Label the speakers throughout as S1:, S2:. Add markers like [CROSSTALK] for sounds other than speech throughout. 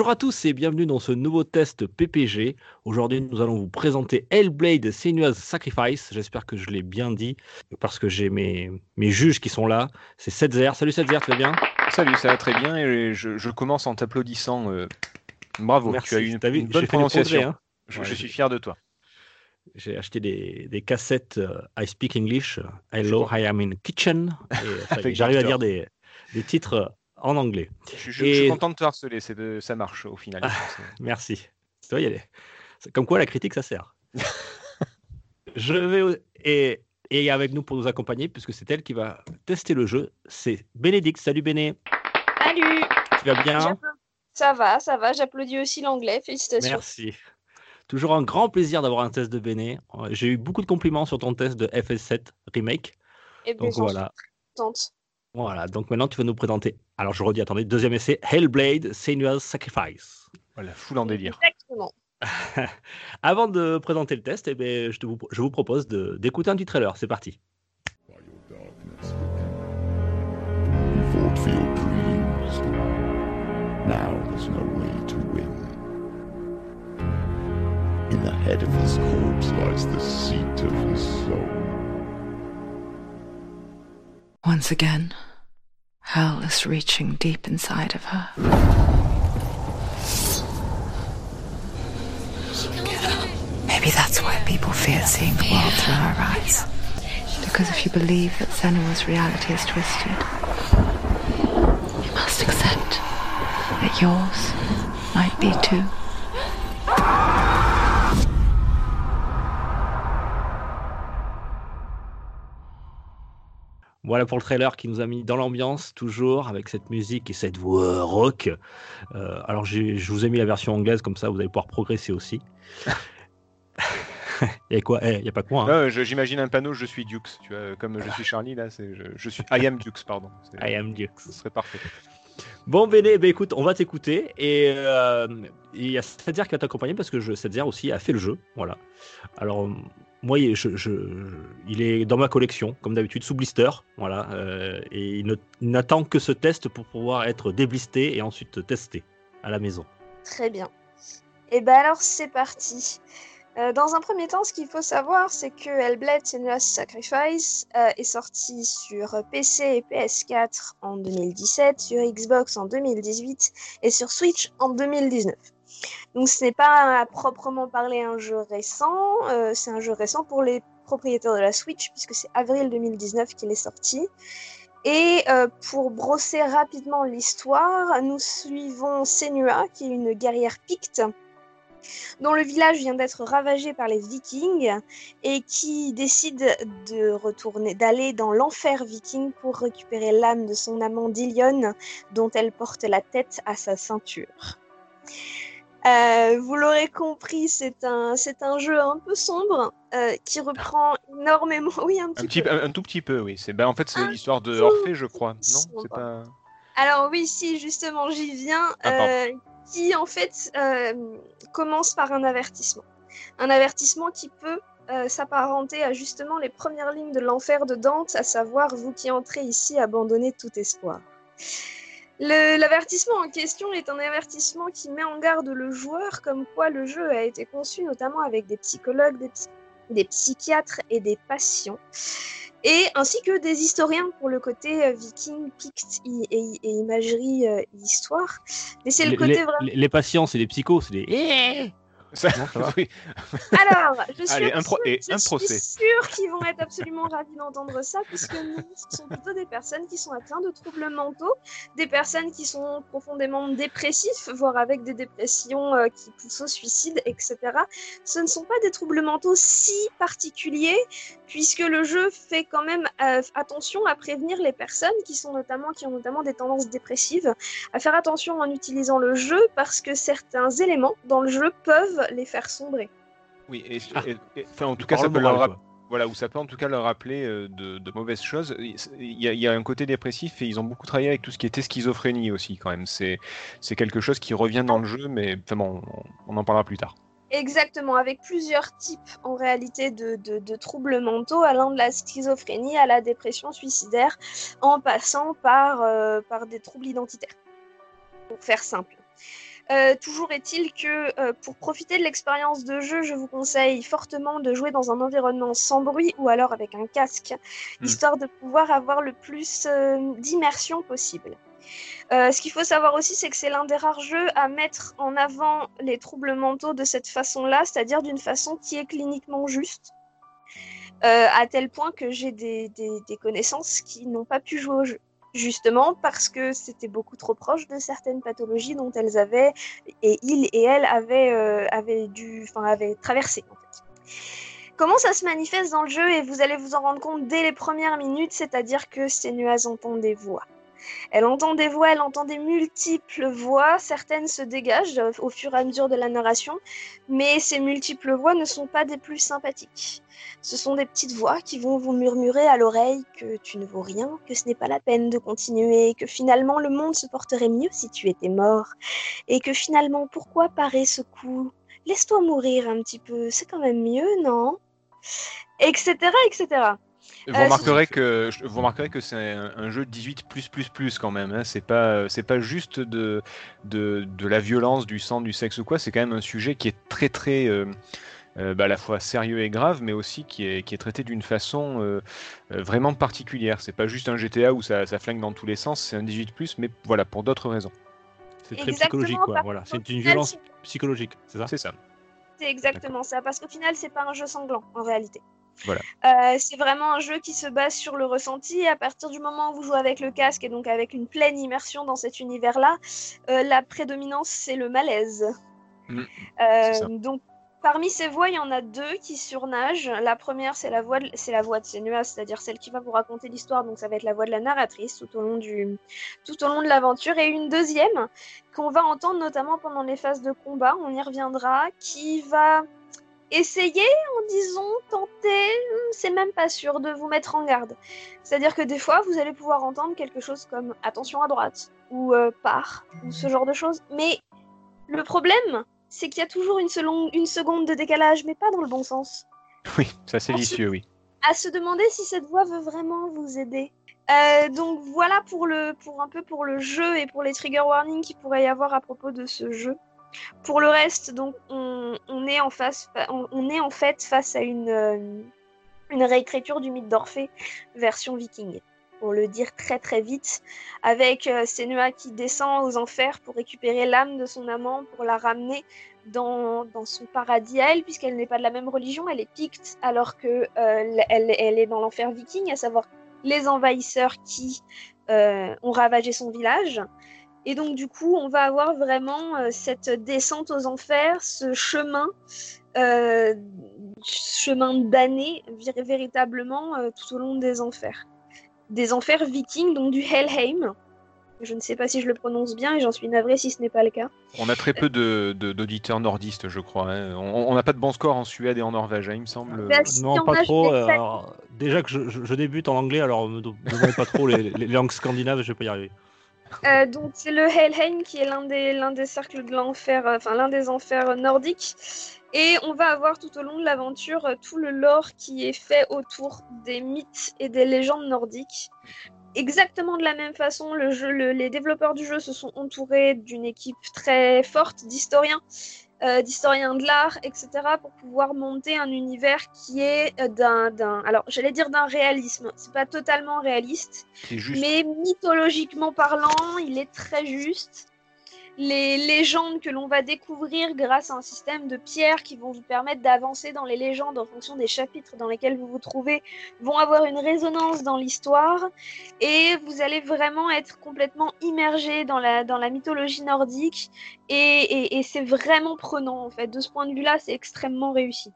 S1: Bonjour à tous et bienvenue dans ce nouveau test PPG. Aujourd'hui, nous allons vous présenter Hellblade Senua's Sacrifice. J'espère que je l'ai bien dit parce que j'ai mes, mes juges qui sont là. C'est Setzer. Salut Setzer, tu vas bien?
S2: Salut, ça va très bien et je, je commence en t'applaudissant. euh, Bravo,
S1: Merci.
S2: tu as eu une,
S1: vu,
S2: bonne
S1: progrès,
S2: prononciation.
S1: hein.
S2: je,
S1: Ouais,
S2: je
S1: j'ai-
S2: suis fier de toi.
S1: J'ai acheté des, des cassettes euh, I Speak English, euh, Hello. I am in kitchen. [LAUGHS] J'arrive à dire des, des titres en anglais.
S2: Je, je- je suis content de te harceler, c'est de- ça marche au final.
S1: Ah. [LAUGHS] Merci. Tu vois, il y a des- c'est comme quoi la critique, ça sert. [LAUGHS] Je vais et, et avec nous pour nous accompagner, puisque c'est elle qui va tester le jeu, c'est Bénédicte. Salut Béné,
S3: Salut
S1: tu vas bien?
S3: Ça va, ça va, j'applaudis aussi l'anglais, félicitations.
S1: Merci. Toujours un grand plaisir d'avoir un test de Béné. Euh, J'ai eu beaucoup de compliments sur ton test de FS7 Remake.
S3: Et bien,
S1: Donc
S3: j'en suis
S1: voilà.
S3: contente.
S1: Voilà, donc maintenant tu vas nous présenter. Alors je redis, attendez, deuxième essai, Hellblade Senua's Sacrifice.
S2: Voilà, full en délire.
S3: Exactement. [LAUGHS]
S1: Avant de présenter le test, eh ben, je, te vous, je vous propose d'écouter un petit trailer. C'est parti.
S4: Now there's no way to win. In the head of his corpse lies the seat of his soul.
S5: Once again, hell is reaching deep inside of her. Maybe that's why people fear seeing the world through her eyes. Because if you believe that Senua's reality is twisted, you must accept that yours might be too.
S1: Voilà pour le trailer qui nous a mis dans l'ambiance, toujours avec cette musique et cette voix rock. Euh, alors je vous ai mis la version anglaise, comme ça vous allez pouvoir progresser aussi. [LAUGHS] et quoi? Il n'y a pas que moi. hein.
S2: J'imagine un panneau, je suis Dukes, tu vois, comme je suis Charlie, là, c'est je, je suis I am Dukes, pardon.
S1: I am Dukes.
S2: Ce serait parfait.
S1: Bon Béné, ben écoute, on va t'écouter et euh, il y a Setzer qui va t'accompagner parce que je, Setzer aussi a fait le jeu, voilà. Alors moi, je- il est dans ma collection, comme d'habitude, sous blister, voilà, euh, et il n'attend que ce test pour pouvoir être déblisté et ensuite testé à la maison.
S3: Très bien. Et ben alors, c'est parti. Euh, dans un premier temps, ce qu'il faut savoir, c'est que Hellblade Senua's Sacrifice euh, est sorti sur PC et PS4 en 2017, sur Xbox en 2018 et sur Switch en 2019. Donc ce n'est pas à proprement parler un jeu récent, euh, c'est un jeu récent pour les propriétaires de la Switch puisque c'est avril 2019 qu'il est sorti. Et euh, pour brosser rapidement l'histoire, nous suivons Senua, qui est une guerrière picte, dont le village vient d'être ravagé par les Vikings et qui décide de retourner, d'aller dans l'enfer viking pour récupérer l'âme de son amant Dilion, dont elle porte la tête à sa ceinture. Euh, vous l'aurez compris, c'est un, c'est un jeu un peu sombre euh, qui reprend énormément. [LAUGHS] Oui, un petit,
S2: Un, petit,
S3: peu.
S2: un, un tout petit peu, oui. C'est, ben, en fait, c'est l'histoire de Orphée, je crois. Non, pas.
S3: Alors oui, si justement j'y viens,
S2: Ah,
S3: euh, qui en fait commence par un avertissement. Un avertissement qui peut s'apparenter à justement les premières lignes de l'enfer de Dante, à savoir vous qui entrez ici, abandonnez tout espoir. L'avertissement en question est un avertissement qui met en garde le joueur comme quoi le jeu a été conçu notamment avec des psychologues, des, psy- des psychiatres et des patients et ainsi que des historiens pour le côté euh, viking, picte et, et imagerie euh, histoire. Mais c'est le côté
S1: les-
S3: vraiment.
S1: les- les patients, c'est des psychos, c'est des.
S2: Ça-
S1: Non, ça va [LAUGHS]
S2: oui.
S3: Alors, je suis,
S2: Allez, un pro- et
S3: je
S2: un
S3: suis
S2: procès.
S3: sûre qu'ils vont être absolument ravis d'entendre ça, puisque nous, ce sont plutôt des personnes qui sont atteintes de troubles mentaux, des personnes qui sont profondément dépressifs, voire avec des dépressions euh, qui poussent au suicide, etc. Ce ne sont pas des troubles mentaux si particuliers, puisque le jeu fait quand même euh, attention à prévenir les personnes qui sont notamment qui ont notamment des tendances dépressives, à faire attention en utilisant le jeu parce que certains éléments dans le jeu peuvent les faire sombrer.
S2: Oui, et,
S1: Ah.
S2: et- et- enfin, en tout cas, ça peut, leur
S1: moral,
S2: rap- voilà, où ça peut en tout cas leur rappeler euh, de, de mauvaises choses. Il y, a, il y a un côté dépressif et ils ont beaucoup travaillé avec tout ce qui était schizophrénie aussi quand même. C'est c'est quelque chose qui revient dans le jeu, mais enfin bon, on, on en parlera plus tard.
S3: Exactement, avec plusieurs types en réalité de, de- de troubles mentaux, allant de la schizophrénie à la dépression suicidaire, en passant par, euh, par des troubles identitaires. Pour faire simple. Euh, toujours est-il que euh, pour profiter de l'expérience de jeu, je vous conseille fortement de jouer dans un environnement sans bruit ou alors avec un casque,
S2: Hmm.
S3: histoire de pouvoir avoir le plus euh, d'immersion possible. Ce qu'il faut savoir aussi, c'est que c'est l'un des rares jeux à mettre en avant les troubles mentaux de cette façon-là, c'est-à-dire d'une façon qui est cliniquement juste. À tel point que j'ai des, des- des connaissances qui n'ont pas pu jouer au jeu. Justement parce que c'était beaucoup trop proche de certaines pathologies dont elles avaient, et ils et elles avaient, euh, avaient, dû, enfin, avaient traversé. En fait. Comment ça se manifeste dans le jeu et vous allez vous en rendre compte dès les premières minutes, c'est-à-dire que Senuaz entend des voix. Elle entend des voix, elle entend des multiples voix, certaines se dégagent au fur et à mesure de la narration, mais ces multiples voix ne sont pas des plus sympathiques. Ce sont des petites voix qui vont vous murmurer à l'oreille que tu ne vaux rien, que ce n'est pas la peine de continuer, que finalement le monde se porterait mieux si tu étais mort, et que finalement pourquoi parer ce coup? Laisse-toi mourir un petit peu, c'est quand même mieux, non? Etc. etc.
S2: Vous
S3: Euh,
S2: remarquerez que vous remarquerez que c'est un, jeu 18 plus plus plus quand même. Hein. C'est pas c'est pas juste de, de de la violence, du sang, du sexe ou quoi. C'est quand même un sujet qui est très très euh, euh, bah, à la fois sérieux et grave, mais aussi qui est qui est traité d'une façon euh, euh, vraiment particulière. C'est pas juste un GTA où ça, ça flingue dans tous les sens. C'est un 18 plus, mais voilà pour d'autres raisons.
S1: C'est très
S3: Exactement,
S1: psychologique, quoi. Voilà, c'est une violence psychologique, c'est ça?
S2: C'est ça.
S3: C'est exactement ça, parce qu'au final, c'est pas un jeu sanglant en réalité.
S2: Voilà.
S3: Euh, c'est vraiment un jeu qui se base sur le ressenti. À partir du moment où vous jouez avec le casque et donc avec une pleine immersion dans cet univers-là, euh, la prédominance c'est le malaise.
S2: Mm,
S3: Euh, donc parmi ces voix, il y en a deux qui surnagent. La première, c'est la voix, de, c'est la voix de Senua, c'est-à-dire celle qui va vous raconter l'histoire. Donc ça va être la voix de la narratrice tout au long du, tout au long de l'aventure. Et une deuxième qu'on va entendre notamment pendant les phases de combat. On y reviendra, qui va essayer, en disant, tenter, hmm, c'est même pas sûr de vous mettre en garde. C'est-à-dire que des fois, vous allez pouvoir entendre quelque chose comme attention à droite ou euh, part ou ce genre de choses. Mais le problème, c'est qu'il y a toujours une, selon- une seconde de décalage, mais pas dans le bon sens.
S2: Oui, ça c'est vicieux, oui.
S3: À se demander si cette voix veut vraiment vous aider. Euh, donc voilà pour le pour un peu pour le jeu et pour les trigger warnings qu'il pourrait y avoir à propos de ce jeu. Pour le reste, donc on, est en face on, est en fait face à une euh, réécriture du mythe d'Orphée version viking. Pour le dire très très vite, avec euh, Senua qui descend aux enfers pour récupérer l'âme de son amant, pour la ramener dans, son paradis à elle, puisqu'elle n'est pas de la même religion, elle est picte, alors que euh, elle, elle est dans l'enfer viking, à savoir les envahisseurs qui euh, ont ravagé son village. Et donc du coup, on va avoir vraiment euh, cette descente aux enfers, ce chemin, euh, chemin vir- véritablement euh, tout au long des enfers. Des enfers vikings, donc du Helheim. Je ne sais pas si je le prononce bien et j'en suis navrée si ce n'est pas le cas.
S2: On a très peu de- de- d'auditeurs nordistes, je crois. hein. On n'a pas de bons scores en Suède et en Norvège, hein, il me semble.
S3: Bah, si,
S1: Non, pas trop. euh, alors, déjà que je, débute en anglais, alors me me demandez pas trop les, les langues scandinaves, je vais pas y arriver.
S3: Euh, donc c'est le Helheim qui est l'un des, cercles de l'enfer, euh, enfin l'un des enfers nordiques. Et on va avoir tout au long de l'aventure euh, tout le lore qui est fait autour des mythes et des légendes nordiques. Exactement de la même façon, les développeurs du jeu se sont entourés d'une équipe très forte d'historiens, euh, d'historiens de l'art, etc., pour pouvoir monter un univers qui est euh, d'un, d'un, alors j'allais dire d'un réalisme. C'est pas totalement réaliste,
S2: C'est juste.
S3: mais mythologiquement parlant, il est très juste. Les légendes que l'on va découvrir grâce à un système de pierres qui vont vous permettre d'avancer dans les légendes en fonction des chapitres dans lesquels vous vous trouvez vont avoir une résonance dans l'histoire et vous allez vraiment être complètement immergé dans la, dans la mythologie nordique et, et- c'est vraiment prenant en fait. De ce point de vue-là, c'est extrêmement réussi.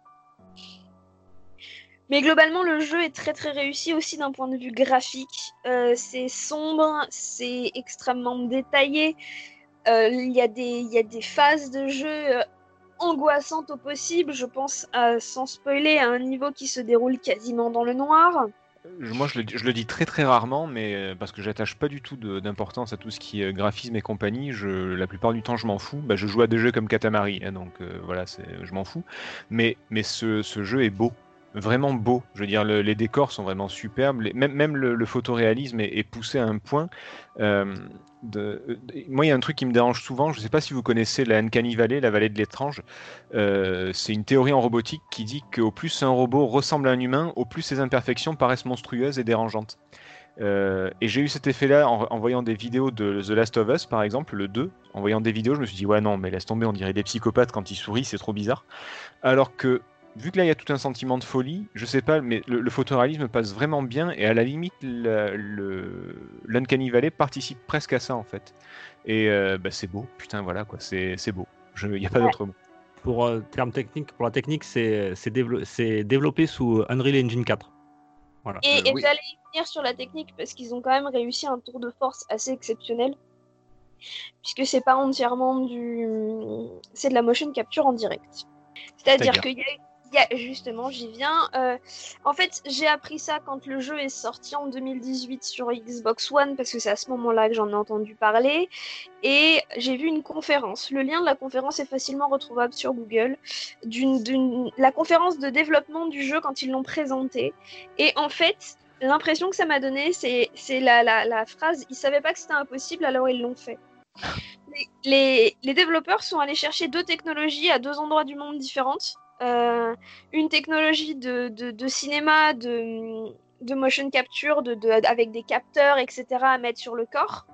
S3: Mais globalement, le jeu est très très réussi aussi d'un point de vue graphique. Euh, c'est sombre, c'est extrêmement détaillé. Euh, Il y, a des- il y a des phases de jeu euh, angoissante au possible. Je pense, à, sans spoiler, à un niveau qui se déroule quasiment dans le noir.
S2: Moi, je le, dis très très rarement, mais euh, parce que j'attache pas du tout d'importance à tout ce qui est graphisme et compagnie. La plupart du temps, je m'en fous. Bah, je joue à des jeux comme Katamari, hein, donc euh, voilà, je m'en fous. Mais, mais ce jeu est beau, vraiment beau. Je veux dire, le- les décors sont vraiment superbes. Même le, le photoréalisme est, poussé à un point. euh, moi, il y a un truc qui me dérange souvent. Je sais pas si vous connaissez la Uncanny Valley, la vallée de l'étrange. Euh, c'est une théorie en robotique qui dit qu'au plus un robot ressemble à un humain, au plus ses imperfections paraissent monstrueuses et dérangeantes. Euh, et j'ai eu cet effet-là en, en voyant des vidéos de The Last of Us, par exemple, le 2. En voyant des vidéos, je me suis dit, ouais, non, mais laisse tomber, on dirait des psychopathes quand ils sourient, c'est trop bizarre. Alors que, vu que là, il y a tout un sentiment de folie, je sais pas, mais le, le photoréalisme passe vraiment bien, et à la limite, l'Uncanny Valley participe presque à ça, en fait. Et euh, bah, c'est beau, putain, voilà, quoi, c'est c'est beau. Il n'y a pas
S3: Ouais.
S2: d'autre mot.
S1: Pour euh, terme technique, pour la technique, c'est c'est dévelop- développé sous Unreal Engine 4. Voilà.
S3: Et,
S2: Euh,
S3: et
S2: oui.
S3: j'allais y venir sur la technique parce qu'ils ont quand même réussi un tour de force assez exceptionnel. Puisque c'est pas entièrement du. C'est de la motion capture en direct. C'est-à-dire
S2: C'est-à-dire
S3: qu'il y a. il y a- Justement, j'y viens. Euh, en fait, j'ai appris ça quand le jeu est sorti en 2018 sur Xbox One, parce que c'est à ce moment-là que j'en ai entendu parler. Et j'ai vu une conférence. Le lien de la conférence est facilement retrouvable sur Google. La conférence de développement du jeu quand ils l'ont présenté. Et en fait, l'impression que ça m'a donné, c'est, la, phrase ils savaient pas que c'était impossible, alors ils l'ont fait. Les développeurs sont allés chercher deux technologies à deux endroits du monde différentes. Euh, une technologie de, cinéma, de, motion capture, avec des capteurs, etc. à mettre sur le corps.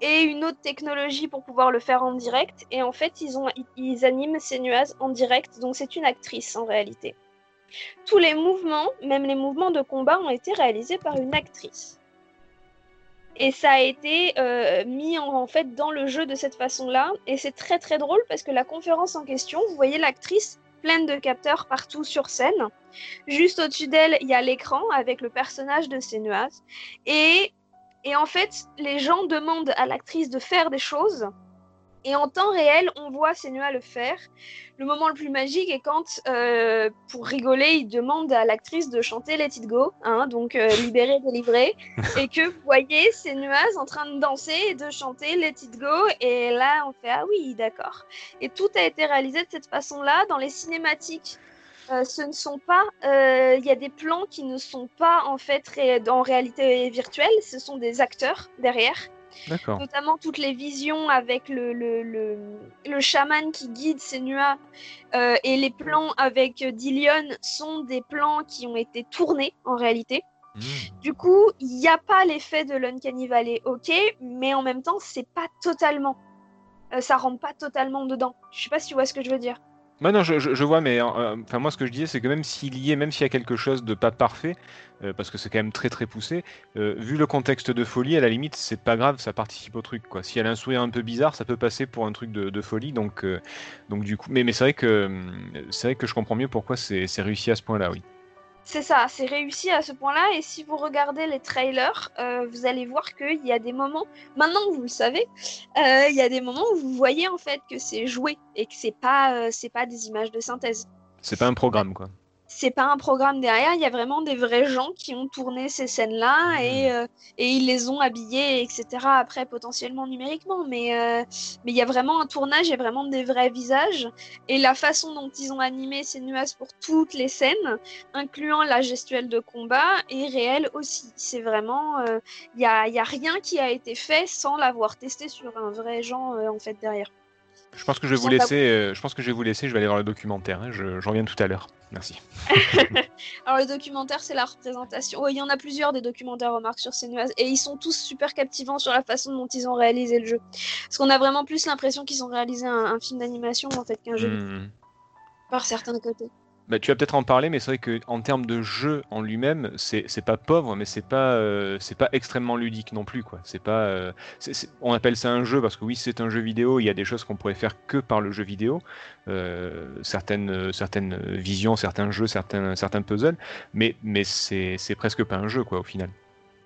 S3: Et une autre technologie pour pouvoir le faire en direct. Et en fait, ils, ont, ils, animent Senuaz en direct. Donc c'est une actrice en réalité tous les mouvements, même les mouvements de combat, ont été réalisés par une actrice. Et ça a été euh, mis en, en fait dans le jeu de cette façon-là. Et c'est très très drôle parce que la conférence en question, vous voyez l'actrice pleine de capteurs partout sur scène. Juste au-dessus d'elle, il y a l'écran avec le personnage de Senuaz. Et, et en fait, les gens demandent à l'actrice de faire des choses. Et en temps réel, on voit Senua le faire. Le moment le plus magique est quand, euh, pour rigoler, il demande à l'actrice de chanter Let It Go, hein, donc euh, libéré, délivré, [LAUGHS] et que vous voyez Senuaz en train de danser et de chanter Let It Go, et là on fait ah oui, d'accord. Et tout a été réalisé de cette façon-là dans les cinématiques. Euh, ce ne sont pas, euh, il y a des plans qui ne sont pas en fait ré- en réalité virtuelle, ce sont des acteurs derrière. Notamment toutes les visions avec le, le, le, le chaman qui guide Senua euh, et les plans avec Dillion sont des plans qui ont été tournés en réalité.
S2: Mmh.
S3: Du coup, il n'y a pas l'effet de l'Uncanny Valley, ok, mais en même temps, c'est pas totalement. Euh, ça rentre pas totalement dedans. Je sais pas si tu vois ce que je veux dire.
S2: Non, je, vois, mais euh, enfin moi ce que je disais, c'est que même s'il y est, même s'il y a quelque chose de pas parfait, euh, parce que c'est quand même très très poussé, euh, vu le contexte de folie, à la limite, c'est pas grave, ça participe au truc, quoi. Si elle a un sourire un peu bizarre, ça peut passer pour un truc de, de folie, donc euh, donc du coup, mais, mais c'est vrai que c'est vrai que je comprends mieux pourquoi c'est réussi à ce point-là, oui.
S3: C'est ça, c'est réussi à ce point-là. Et si vous regardez les trailers, euh, vous allez voir qu'il y a des moments, maintenant que vous le savez, euh, il y a des moments où vous voyez en fait que c'est joué et que c'est pas, euh, pas des images de synthèse.
S2: C'est pas un programme, quoi.
S3: C'est pas un programme derrière, il y a vraiment des vrais gens qui ont tourné ces scènes-là et, euh, et ils les ont habillées, etc. Après, potentiellement numériquement, mais euh, mais il y a vraiment un tournage, il y a vraiment des vrais visages. Et la façon dont ils ont animé ces nuages pour toutes les scènes, incluant la gestuelle de combat, est réelle aussi. C'est vraiment, euh, il y, a, y a rien qui a été fait sans l'avoir testé sur un vrai gens euh, en fait derrière.
S2: Je pense que je vais vous laisser, euh, je pense que je vais vous laisser, je vais aller voir le documentaire, hein, je, je reviens tout à l'heure. Merci. [LAUGHS]
S3: Alors le documentaire, c'est la représentation. Ouais, il y en a plusieurs des documentaires remarques sur ces nuages et ils sont tous super captivants sur la façon dont ils ont réalisé le jeu. Parce qu'on a vraiment plus l'impression qu'ils ont réalisé un, un film d'animation en fait qu'un jeu
S2: Hum.
S3: par certains côtés.
S2: Bah, tu vas peut-être en parler, mais c'est vrai que en termes de jeu en lui-même, c'est pas pauvre, mais c'est pas euh, pas extrêmement ludique non plus quoi. Pas euh, on appelle ça un jeu parce que oui c'est un jeu vidéo. Il y a des choses qu'on pourrait faire que par le jeu vidéo, euh, certaines certaines visions, certains jeux, certains certains puzzles, mais mais c'est presque pas un jeu quoi au final.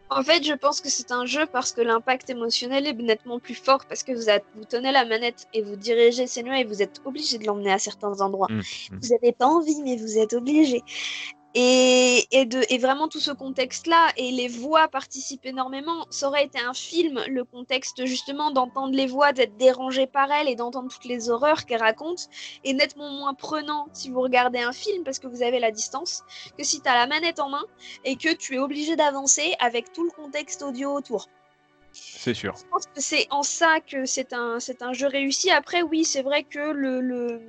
S3: En fait, je pense que c'est un jeu parce que l'impact émotionnel est nettement plus fort parce que vous, tenez la manette et vous dirigez Senua et vous êtes obligé de l'emmener à certains endroits.
S2: Mm, mm.
S3: Vous n'avez pas envie, mais vous êtes obligé. Et, et, de, et vraiment tout ce contexte-là, et les voix participent énormément. Ça aurait été un film, le contexte justement d'entendre les voix, d'être dérangé par elles et d'entendre toutes les horreurs qu'elles racontent, est nettement moins prenant si vous regardez un film parce que vous avez la distance, que si tu as la manette en main et que tu es obligé d'avancer avec tout le contexte audio autour.
S2: C'est sûr.
S3: Je pense que c'est en ça que c'est un, c'est un jeu réussi. Après, oui, c'est vrai que le, le,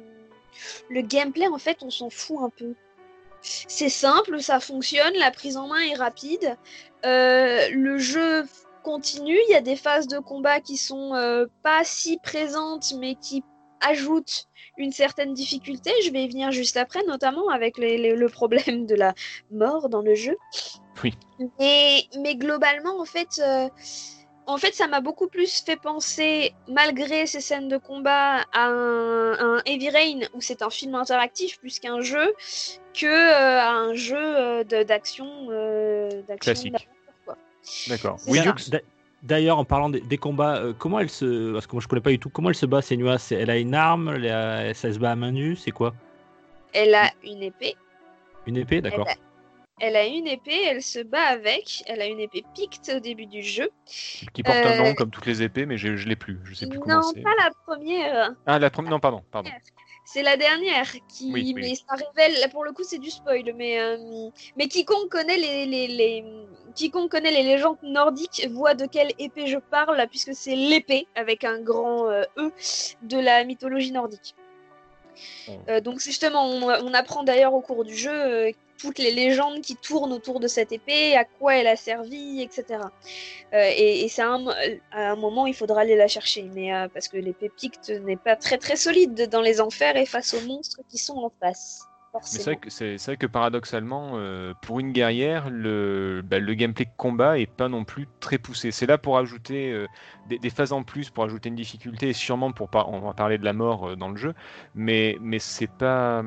S3: le gameplay, en fait, on s'en fout un peu. C'est simple, ça fonctionne, la prise en main est rapide. Euh, le jeu continue, il y a des phases de combat qui sont euh, pas si présentes, mais qui ajoutent une certaine difficulté. Je vais y venir juste après, notamment avec les- les- le problème de la mort dans le jeu.
S2: Oui.
S3: Mais, mais globalement, en fait, euh, en fait, ça m'a beaucoup plus fait penser, malgré ces scènes de combat, à un, Heavy Rain où c'est un film interactif plus qu'un jeu, que euh, à un jeu euh, d'action euh, d'action
S2: Classique.
S3: d'aventure, quoi.
S2: D'accord. Oui,
S1: D'ailleurs, en parlant des, des combats, euh, comment elle se. Parce que moi je connais pas du tout. Comment elle se bat, Senua? Elle a une arme elle a- Ça se bat à main nue C'est quoi?
S3: Elle a une épée.
S1: Une épée D'accord.
S3: Elle a une épée, elle se bat avec. Elle a une épée picte au début du jeu.
S2: qui porte un
S3: Euh,
S2: nom comme toutes les épées, mais je, je l'ai plus. Je sais plus comment
S3: Non,
S2: c'est.
S3: pas la première.
S2: Ah, la première. Non, pardon. pardon.
S3: C'est la dernière qui,
S2: Oui, oui,
S3: mais
S2: oui.
S3: ça révèle, là, pour le coup, c'est du spoil, mais euh, mais quiconque connaît les, les, les quiconque connaît les légendes nordiques voit de quelle épée je parle, puisque c'est l'épée avec un grand euh, E de la mythologie nordique.
S2: Oh.
S3: Euh, donc justement, on, on apprend d'ailleurs au cours du jeu euh, toutes les légendes qui tournent autour de cette épée, à quoi elle a servi, etc. Euh, et et c'est un, mo- à un moment, il faudra aller la chercher, mais euh, parce que l'épée Picte n'est pas très très solide dans les enfers et face aux monstres qui sont en face.
S2: Mais c'est vrai que, vrai paradoxalement, euh, pour une guerrière, le, bah, le gameplay de combat est pas non plus très poussé. C'est là pour ajouter euh, des, des phases en plus, pour ajouter une difficulté, et sûrement pour par- on va parler de la mort euh, dans le jeu, mais, mais c'est pas.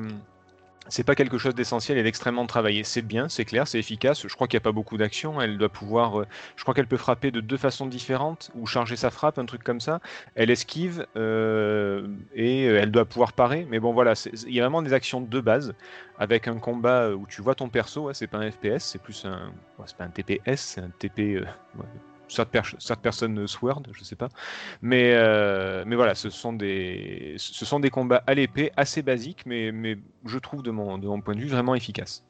S2: C'est pas quelque chose d'essentiel et d'extrêmement travaillé. C'est bien, c'est clair, c'est efficace. Je crois qu'il n'y a pas beaucoup d'action. Elle doit pouvoir. euh, je crois qu'elle peut frapper de deux façons différentes ou charger sa frappe, un truc comme ça. Elle esquive euh, et euh, elle doit pouvoir parer. Mais bon, voilà, il y a vraiment des actions de base avec un combat où tu vois ton perso. c'est pas un FPS, c'est plus un. c'est pas un TPS, c'est un TP. Third, per- person sword, je sais pas. Mais, euh, mais voilà, ce sont des, ce sont des combats à l'épée assez basiques, mais, mais je trouve de mon, de mon point de vue vraiment efficaces.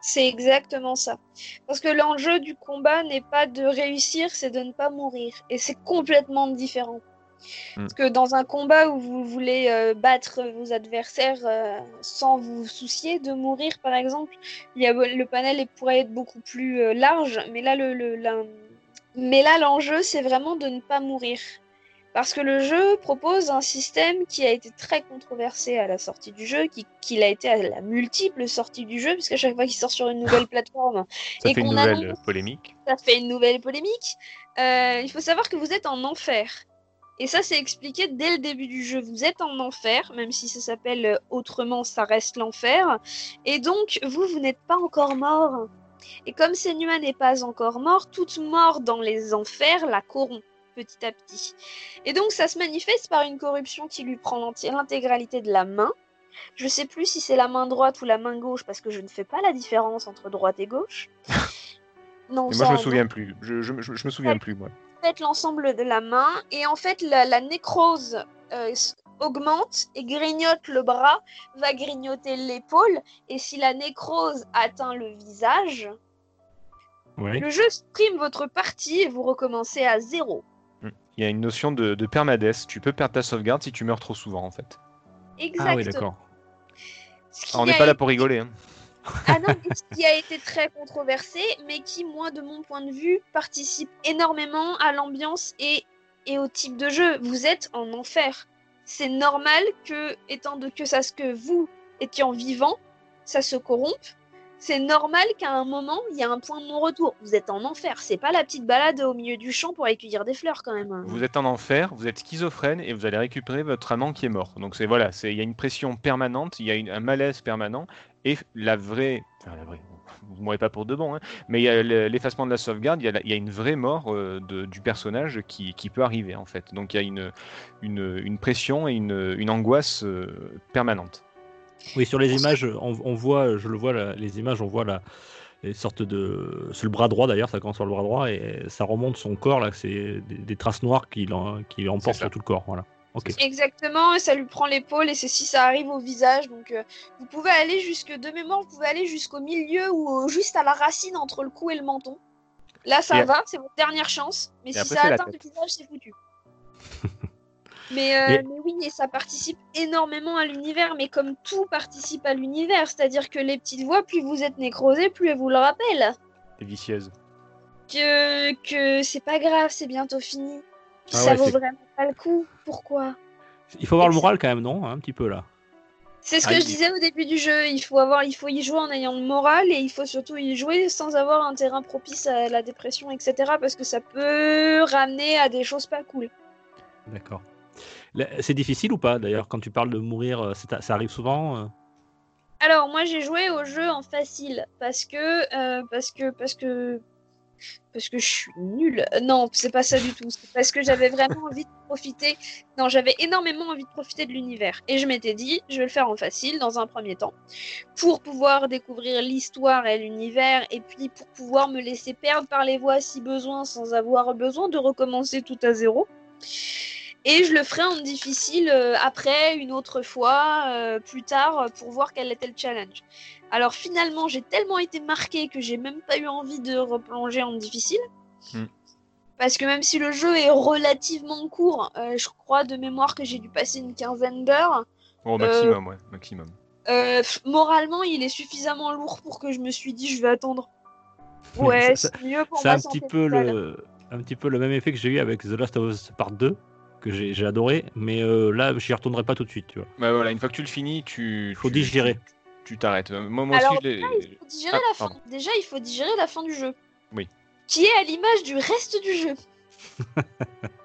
S3: C'est exactement ça. Parce que l'enjeu du combat n'est pas de réussir, c'est de ne pas mourir. Et c'est complètement différent.
S2: Mm.
S3: Parce que dans un combat où vous voulez euh, battre vos adversaires euh, sans vous soucier de mourir, par exemple, il y a, le panel pourrait être beaucoup plus euh, large. Mais là, le, le- la- mais là, l'enjeu, c'est vraiment de ne pas mourir. Parce que le jeu propose un système qui a été très controversé à la sortie du jeu, qui, qu'il a été à la multiple sortie du jeu, puisqu'à chaque fois qu'il sort sur une nouvelle [LAUGHS] plateforme,
S2: Ça
S3: Et
S2: fait une nouvelle
S3: annonce-
S2: polémique.
S3: ça fait une nouvelle polémique. Euh, il faut savoir que vous êtes en enfer. Et ça, c'est expliqué dès le début du jeu. Vous êtes en enfer, même si ça s'appelle euh, autrement, ça reste l'enfer. Et donc, vous, vous n'êtes pas encore mort. Et comme Senua n'est pas encore mort, toute mort dans les enfers la corrompt petit à petit. Et donc, ça se manifeste par une corruption qui lui prend l'intégralité de la main. Je sais plus si c'est la main droite ou la main gauche, parce que je ne fais pas la différence entre droite et gauche. [LAUGHS] Non, ça,
S2: moi, je me
S3: non
S2: souviens plus. Je, je, je- je me souviens plus, moi.
S3: fait l'ensemble de la main et en fait la, la nécrose euh, augmente et grignote le bras, va grignoter l'épaule et si la nécrose atteint le visage,
S1: Oui.
S3: le jeu supprime votre partie et vous recommencez à zéro.
S2: Il y a une notion de, de. Tu peux perdre ta sauvegarde si tu meurs trop souvent, en fait.
S3: Exactement.
S1: Ah oui, d'accord.
S2: Ah, on n'est pas là pour rigoler. hein.
S3: Ah non, mais [LAUGHS] ce qui a été très controversé, mais qui, moi, de mon point de vue, participe énormément à l'ambiance et, et au type de jeu. Vous êtes en enfer. C'est normal que, étant de que ça ce que vous étiez vivant, ça se corrompe. C'est normal qu'à un moment, il y a un point de non-retour. Vous êtes en enfer. C'est pas la petite balade au milieu du champ pour aller des fleurs, quand même.
S2: Vous êtes en enfer, vous êtes schizophrène et vous allez récupérer votre amant qui est mort. Donc c'est voilà, il y a une pression permanente, il y a un malaise permanent et la vraie, enfin, la vraie, vous mourrez pas pour de bon, hein, mais il y a le- l'effacement de la sauvegarde, il y a, la- il y a une vraie mort euh, de- du personnage qui, qui peut arriver en fait. Donc il y a une, une, une pression et une, une angoisse euh, permanente.
S1: Oui, sur les images, on, on voit, je le vois, les images, on voit la, les sortes de. C'est le bras droit d'ailleurs, ça commence sur le bras droit et ça remonte son corps là, c'est des, des traces noires qui, l'en- qui emportent
S2: ça.
S1: sur tout le corps. Voilà.
S3: Exactement, ça lui prend l'épaule et c'est si ça arrive au visage. Donc euh, vous pouvez aller jusque de mémoire, vous pouvez aller jusqu'au milieu ou au- juste à la racine entre le cou et le menton. Là ça
S2: Et-
S3: va, c'est votre dernière chance. Mais si
S2: après,
S3: ça atteint le visage, c'est foutu. [LAUGHS] mais, euh,
S1: Et-
S3: mais oui, et ça participe énormément à l'univers, mais comme tout participe à l'univers, c'est-à-dire que les petites voix, plus vous êtes nécrosé, plus elles vous le rappellent.
S2: C'est vicieuse.
S3: Que, que c'est pas grave, c'est bientôt fini.
S1: Ah
S3: ça
S1: ouais,
S3: vaut vraiment pas le coup. Pourquoi?
S1: Il faut avoir le moral quand même, non Un petit peu là.
S3: C'est ce
S2: Ah,
S3: que je disais au début du jeu. Il faut avoir, il faut y jouer en ayant le moral et il faut surtout y jouer sans avoir un terrain propice à la dépression, etc. Parce que ça peut ramener à des choses pas cool.
S1: D'accord. C'est difficile ou pas d'ailleurs quand tu parles de mourir euh, c'est- Ça arrive souvent euh?
S3: Alors moi j'ai joué au jeu en facile parce que euh, parce que parce que parce que je suis nulle. Euh, Non, c'est pas ça du tout. C'est parce que j'avais vraiment envie de profiter. Non, j'avais énormément envie de profiter de l'univers. Et je m'étais dit, je vais le faire en facile dans un premier temps, pour pouvoir découvrir l'histoire et l'univers, et puis pour pouvoir me laisser perdre par les voies si besoin, sans avoir besoin de recommencer tout à zéro. Et je le ferai en difficile euh, après, une autre fois, euh, plus tard, pour voir quel était le challenge. Alors finalement, j'ai tellement été marqué que j'ai même pas eu envie de replonger en difficile.
S2: Hmm.
S3: Parce que même si le jeu est relativement court, euh, je crois de mémoire que j'ai dû passer une quinzaine d'heures,
S2: Au maximum, ouais, maximum.
S3: euh, moralement, il est suffisamment lourd pour que je me suis dit je vais attendre. [LAUGHS] Ouais, c'est mieux pour
S1: C'est
S3: ma
S1: un petit peu le, un petit peu le même effet que j'ai eu avec The Last of Us Part 2 que j'ai j'ai adoré, mais euh, là j'y retournerai pas tout de suite, tu vois.
S2: Bah voilà, une fois que tu le finis, tu.
S1: Faut
S2: tu-
S1: digérer.
S2: Tu t'arrêtes. Euh, Moi, moi
S3: Alors,
S2: aussi, je l'ai-
S3: Il faut digérer
S2: Ah,
S3: la fin.
S2: pardon.
S3: Déjà, il faut digérer la fin du jeu.
S2: Oui.
S3: Qui est à l'image du reste du jeu. [LAUGHS]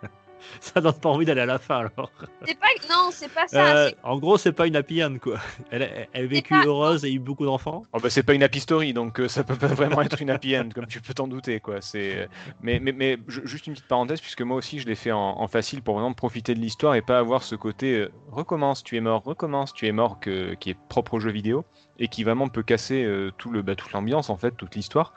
S3: [LAUGHS]
S1: Ça donne pas envie d'aller à la fin alors.
S3: C'est pas non, c'est pas ça.
S1: Euh, en gros, c'est pas une happy end quoi. Elle, elle, elle a vécu
S3: pas-
S1: heureuse et eu beaucoup d'enfants.
S2: Oh bah c'est pas une happy story, donc euh, ça peut pas vraiment être une happy end, comme tu peux t'en douter, quoi. C'est, mais, mais, mais ju- juste une petite parenthèse, puisque moi aussi je l'ai fait en, en facile pour vraiment profiter de l'histoire et pas avoir ce côté euh, recommence, tu es mort, recommence, tu es mort, que, qui est propre au jeu vidéo et qui vraiment peut casser euh, tout le, bah, toute l'ambiance en fait, toute l'histoire.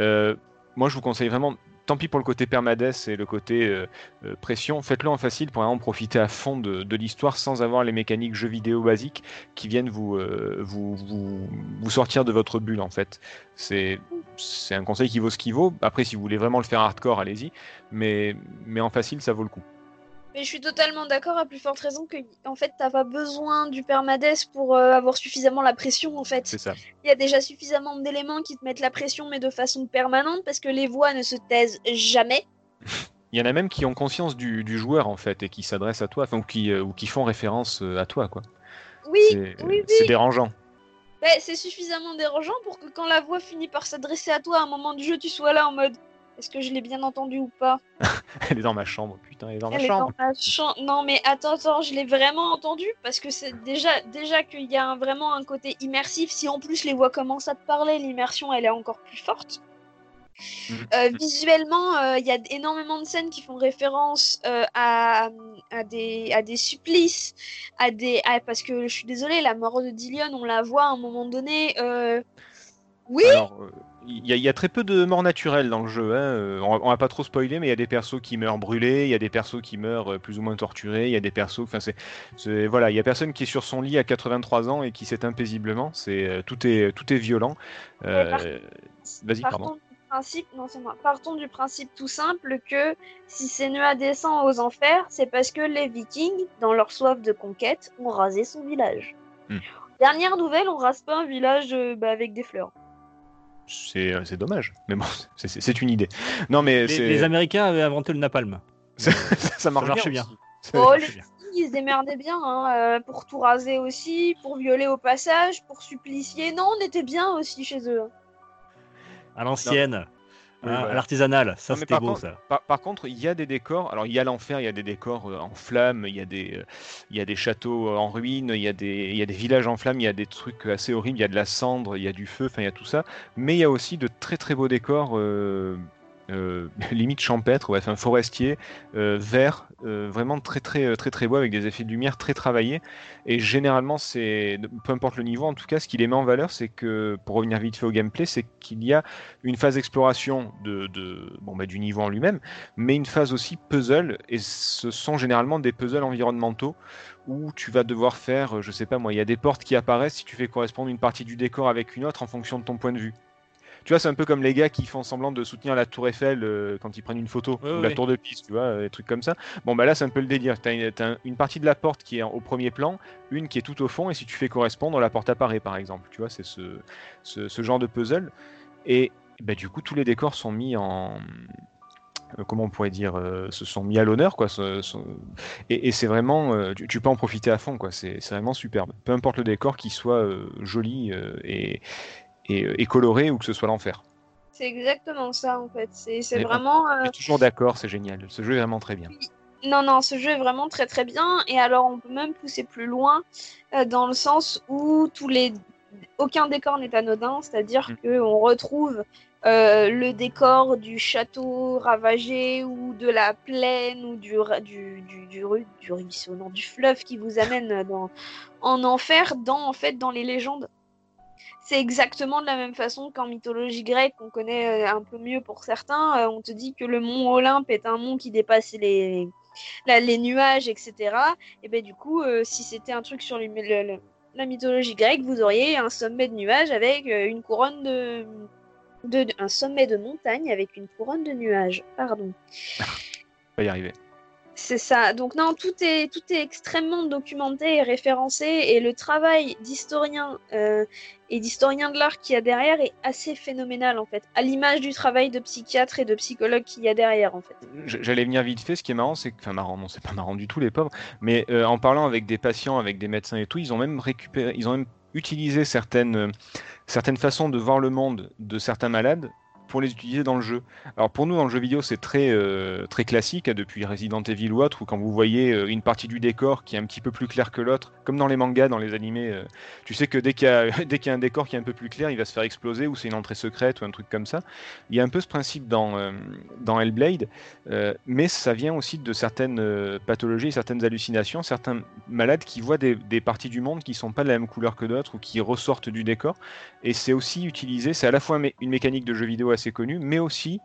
S2: Euh, moi je vous conseille vraiment. Tant pis pour le côté permades et le côté euh, euh, pression, faites-le en facile pour vraiment profiter à fond de, l'histoire sans avoir les mécaniques jeux vidéo basiques qui viennent vous, euh, vous, vous, vous sortir de votre bulle en fait. C'est c'est un conseil qui vaut ce qu'il vaut. Après, si vous voulez vraiment le faire hardcore, allez-y. Mais, mais en facile, ça vaut le coup.
S3: Mais je suis totalement d'accord à plus forte raison que en fait t'as pas besoin du permades pour euh, avoir suffisamment la pression en fait.
S2: C'est ça.
S3: Il y a déjà suffisamment d'éléments qui te mettent la pression mais de façon permanente parce que les voix ne se taisent jamais. [LAUGHS]
S2: Il y en a même qui ont conscience du, du joueur en fait et qui s'adressent à toi, enfin, ou, qui, euh, ou qui font référence euh, à toi. quoi.
S3: Oui,
S2: C'est
S3: oui,
S2: c'est dérangeant.
S3: Ben, c'est suffisamment dérangeant pour que quand la voix finit par s'adresser à toi à un moment du jeu, tu sois là en mode est-ce que je l'ai bien entendu ou pas [LAUGHS]
S2: Elle est dans ma chambre, putain, elle est dans ma
S3: Elle est
S2: chambre.
S3: dans ma. Non mais attends, attends, je l'ai vraiment entendu parce que c'est déjà déjà qu'il y a un- vraiment un côté immersif. Si en plus les voix commencent à te parler, l'immersion elle est encore plus forte.
S2: Mhm.
S3: Euh, visuellement, euh, il y a énormément de scènes qui font référence euh, à, à, des, à des supplices, à des à- parce que je suis désolée, la mort de Dillion, on la voit à un moment donné. Oui,
S2: Alors, il y, a- il y a très peu de morts naturelles dans le jeu. hein. Euh, On, on va pas trop spoiler, mais il y a des persos qui meurent brûlés, il y a des persos qui meurent euh, plus ou moins torturés, il y a des persos. Enfin, c'est, voilà, il y a personne qui est sur son lit à 83 ans et qui s'éteint paisiblement. C'est euh, tout est tout est violent. Euh, Vas-y, pardon.
S3: Partons du principe, non, c'est moi. Partons du principe tout simple que si Senua descend aux enfers, c'est parce que les Vikings, dans leur soif de conquête, ont rasé son village.
S2: Hmm.
S3: Dernière nouvelle, on rase pas un village euh, bah, avec des fleurs.
S2: C'est euh, c'est dommage, mais bon, [LAUGHS] c'est- une idée. Non, mais
S1: Les, Américains avaient inventé le napalm. [LAUGHS]
S2: ça, ça marche
S1: marche
S2: bien.
S3: Oh, les
S1: bien.
S3: Ils se démerdaient bien hein, euh, pour tout raser aussi, pour violer au passage, pour supplicier. Non, on était bien aussi chez eux.
S1: À l'ancienne.
S2: Oui,
S1: Hein,
S2: voilà.
S1: L'artisanal, ça c'était beau
S2: contre-
S1: ça.
S2: Par, par contre, il y a des décors. Alors, il y a l'enfer, il y a des décors euh, en flammes, il y a des, euh, il y a des châteaux euh, en ruine, il y a des, il y a des villages en flammes, il y a des trucs assez horribles, il y a de la cendre, il y a du feu, enfin, il y a tout ça. Mais il y a aussi de très très beaux décors, euh, euh, limite champêtres, ouais, enfin forestiers, euh, verts, euh, vraiment très très euh, très très beaux avec des effets de lumière très travaillés. Et généralement, c'est, peu importe le niveau, en tout cas, ce qui les met en valeur, c'est que, pour revenir vite fait au gameplay, c'est qu'il y a une phase exploration de, de- bon, bah, du niveau en lui-même, mais une phase aussi puzzle, et ce sont généralement des puzzles environnementaux où tu vas devoir faire, euh, je sais pas moi, il y a des portes qui apparaissent si tu fais correspondre une partie du décor avec une autre en fonction de ton point de vue. Tu vois, c'est un peu comme les gars qui font semblant de soutenir la tour Eiffel euh, quand ils prennent une photo,
S1: Ouais,
S2: ou
S1: ouais.
S2: la tour de Pise, tu vois, euh, des trucs comme ça. Bon, bah là, c'est un peu le délire. T'as une, t'as une partie de la porte qui est au premier plan, une qui est tout au fond, et si tu fais correspondre, la porte apparaît, par exemple. Tu vois, c'est ce, ce, ce genre de puzzle. Et bah, du coup, tous les décors sont mis en. euh, Comment on pourrait dire Se sont mis à l'honneur, quoi. ce- Et, et c'est vraiment. tu, tu peux en profiter à fond, quoi. C'est vraiment superbe. Peu importe le décor, qu'il soit joli et, et, et coloré ou que ce soit l'enfer.
S3: C'est exactement ça en fait. C'est vraiment. euh,
S2: Je suis toujours d'accord, c'est génial. Ce jeu est vraiment très bien.
S3: Non, non, ce jeu est vraiment très très bien. Et alors, on peut même pousser plus loin euh, dans le sens où tous les... aucun décor n'est anodin, c'est-à-dire
S2: Mm.
S3: qu'on retrouve euh, le décor du château ravagé ou de la plaine ou du, du, du, du, du ruisseau, non, du fleuve qui vous amène dans, en enfer dans, en fait, dans les légendes. C'est exactement de la même façon qu'en mythologie grecque, on connaît euh, un peu mieux pour certains. euh, on te dit que le mont Olympe est un mont qui dépasse les, nuages, etc. Et ben du coup, euh, si c'était un truc sur la mythologie grecque, vous auriez un sommet de nuages avec une couronne de- un sommet de montagne avec une couronne de nuages. Pardon.
S2: On va y arriver.
S3: C'est ça. Donc non, tout est tout est extrêmement documenté et référencé et le travail d'historien euh, et d'historien de l'art qu'il y a derrière est assez phénoménal en fait. À l'image du travail de psychiatre et de psychologue qu'il y a derrière en fait.
S2: J'allais venir vite fait. Ce qui est marrant, c'est que, enfin marrant, non, c'est pas marrant du tout, les pauvres. Mais euh, en parlant avec des patients, avec des médecins et tout, ils ont même récupéré, ils ont même utilisé certaines, euh, certaines façons de voir le monde de certains malades pour les utiliser dans le jeu. Alors pour nous, dans le jeu vidéo, c'est très, euh, très classique, hein, depuis Resident Evil ou autre, où quand vous voyez euh, une partie du décor qui est un petit peu plus claire que l'autre, comme dans les mangas, dans les animés, euh, tu sais que dès qu'il y, [LAUGHS] qu'il y a un décor qui est un peu plus clair, il va se faire exploser, ou c'est une entrée secrète, ou un truc comme ça. Il y a un peu ce principe dans, dans Hellblade, mais ça vient aussi de certaines pathologies, certaines hallucinations, certains malades qui voient des, des parties du monde qui sont pas de la même couleur que d'autres ou qui ressortent du décor. Et c'est aussi utilisé, c'est à la fois un mé- une mécanique de jeu vidéo assez connue, mais aussi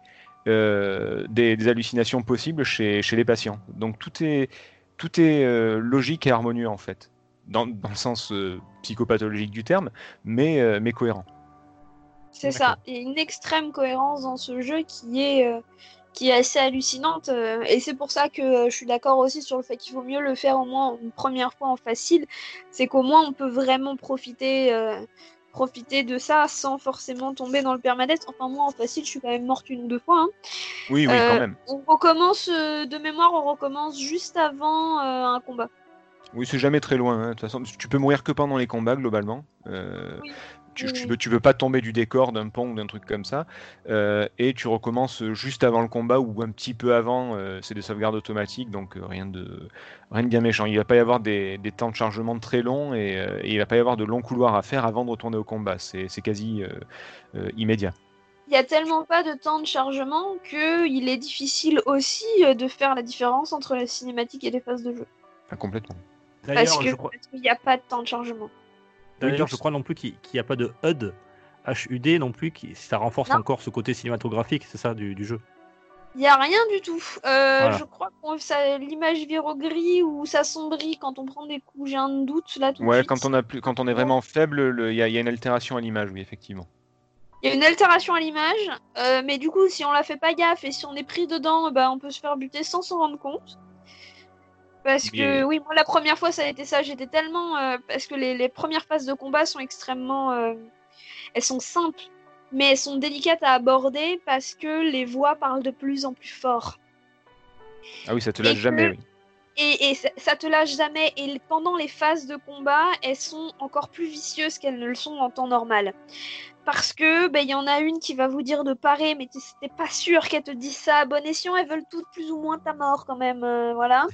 S2: euh, des, des hallucinations possibles chez, chez les patients. Donc tout est, tout est euh, logique et harmonieux en fait, dans, dans le sens euh, psychopathologique du terme, mais, mais cohérent.
S3: C'est ça. Il y a une extrême cohérence dans ce jeu qui est, qui est assez hallucinante. et c'est pour ça que je suis d'accord aussi sur le fait qu'il vaut mieux le faire au moins une première fois en facile. C'est qu'au moins on peut vraiment profiter, profiter de ça sans forcément tomber dans le permadeath. Enfin, moi en facile, je suis quand même morte une ou deux fois. hein.
S2: Oui, oui,
S3: Euh,
S2: quand même.
S3: On recommence, euh, de mémoire, on recommence juste avant euh, un combat.
S2: Oui, c'est jamais très loin. hein. De toute façon, tu peux mourir que pendant les combats globalement. Euh,
S3: Oui.
S2: Tu, tu tu peux pas tomber du décor d'un pont ou d'un truc comme ça. Euh, et tu recommences juste avant le combat ou un petit peu avant. euh, c'est des sauvegardes automatiques, donc euh, rien de rien de bien méchant. Il va pas y avoir des, des temps de chargement très longs et, euh, et il va pas y avoir de longs couloirs à faire avant de retourner au combat. C'est c'est quasi euh, euh, immédiat.
S3: Il y a tellement pas de temps de chargement que il est difficile aussi de faire la différence entre la cinématique et les phases de jeu.
S2: Complètement.
S3: Que
S1: je crois,
S3: parce qu'il n'y a pas de temps de chargement.
S1: D'ailleurs, je crois non plus qu'il n'y a pas de HUD, HUD non plus, qui, ça renforce
S3: Non.
S1: encore ce côté cinématographique, c'est ça, du, du jeu.
S3: Il y a rien du tout. Euh,
S1: Voilà.
S3: Je crois que l'image vire au gris ou s'assombrit quand on prend des coups. J'ai un doute là tout de
S2: Ouais,
S3: suite.
S2: quand on a plus, quand on est vraiment faible, le- il y, a- il y a une altération à l'image, oui, effectivement.
S3: Il y a une altération à l'image, euh, mais du coup, si on la fait pas gaffe et si on est pris dedans, bah, on peut se faire buter sans s'en rendre compte. Parce que, oui, moi, la première fois, ça a été ça. J'étais tellement. euh, parce que les, les premières phases de combat sont extrêmement. euh, elles sont simples, mais elles sont délicates à aborder parce que les voix parlent de plus en plus fort.
S2: Ah oui, ça te lâche jamais,
S3: que-
S2: oui.
S3: Et, et ça, te lâche jamais. Et pendant les phases de combat, elles sont encore plus vicieuses qu'elles ne le sont en temps normal. Parce que ben, il y en a une qui va vous dire de parer, mais t'es pas sûr qu'elle te dise ça à bon escient. Elles veulent toutes plus ou moins ta mort quand même. euh, voilà.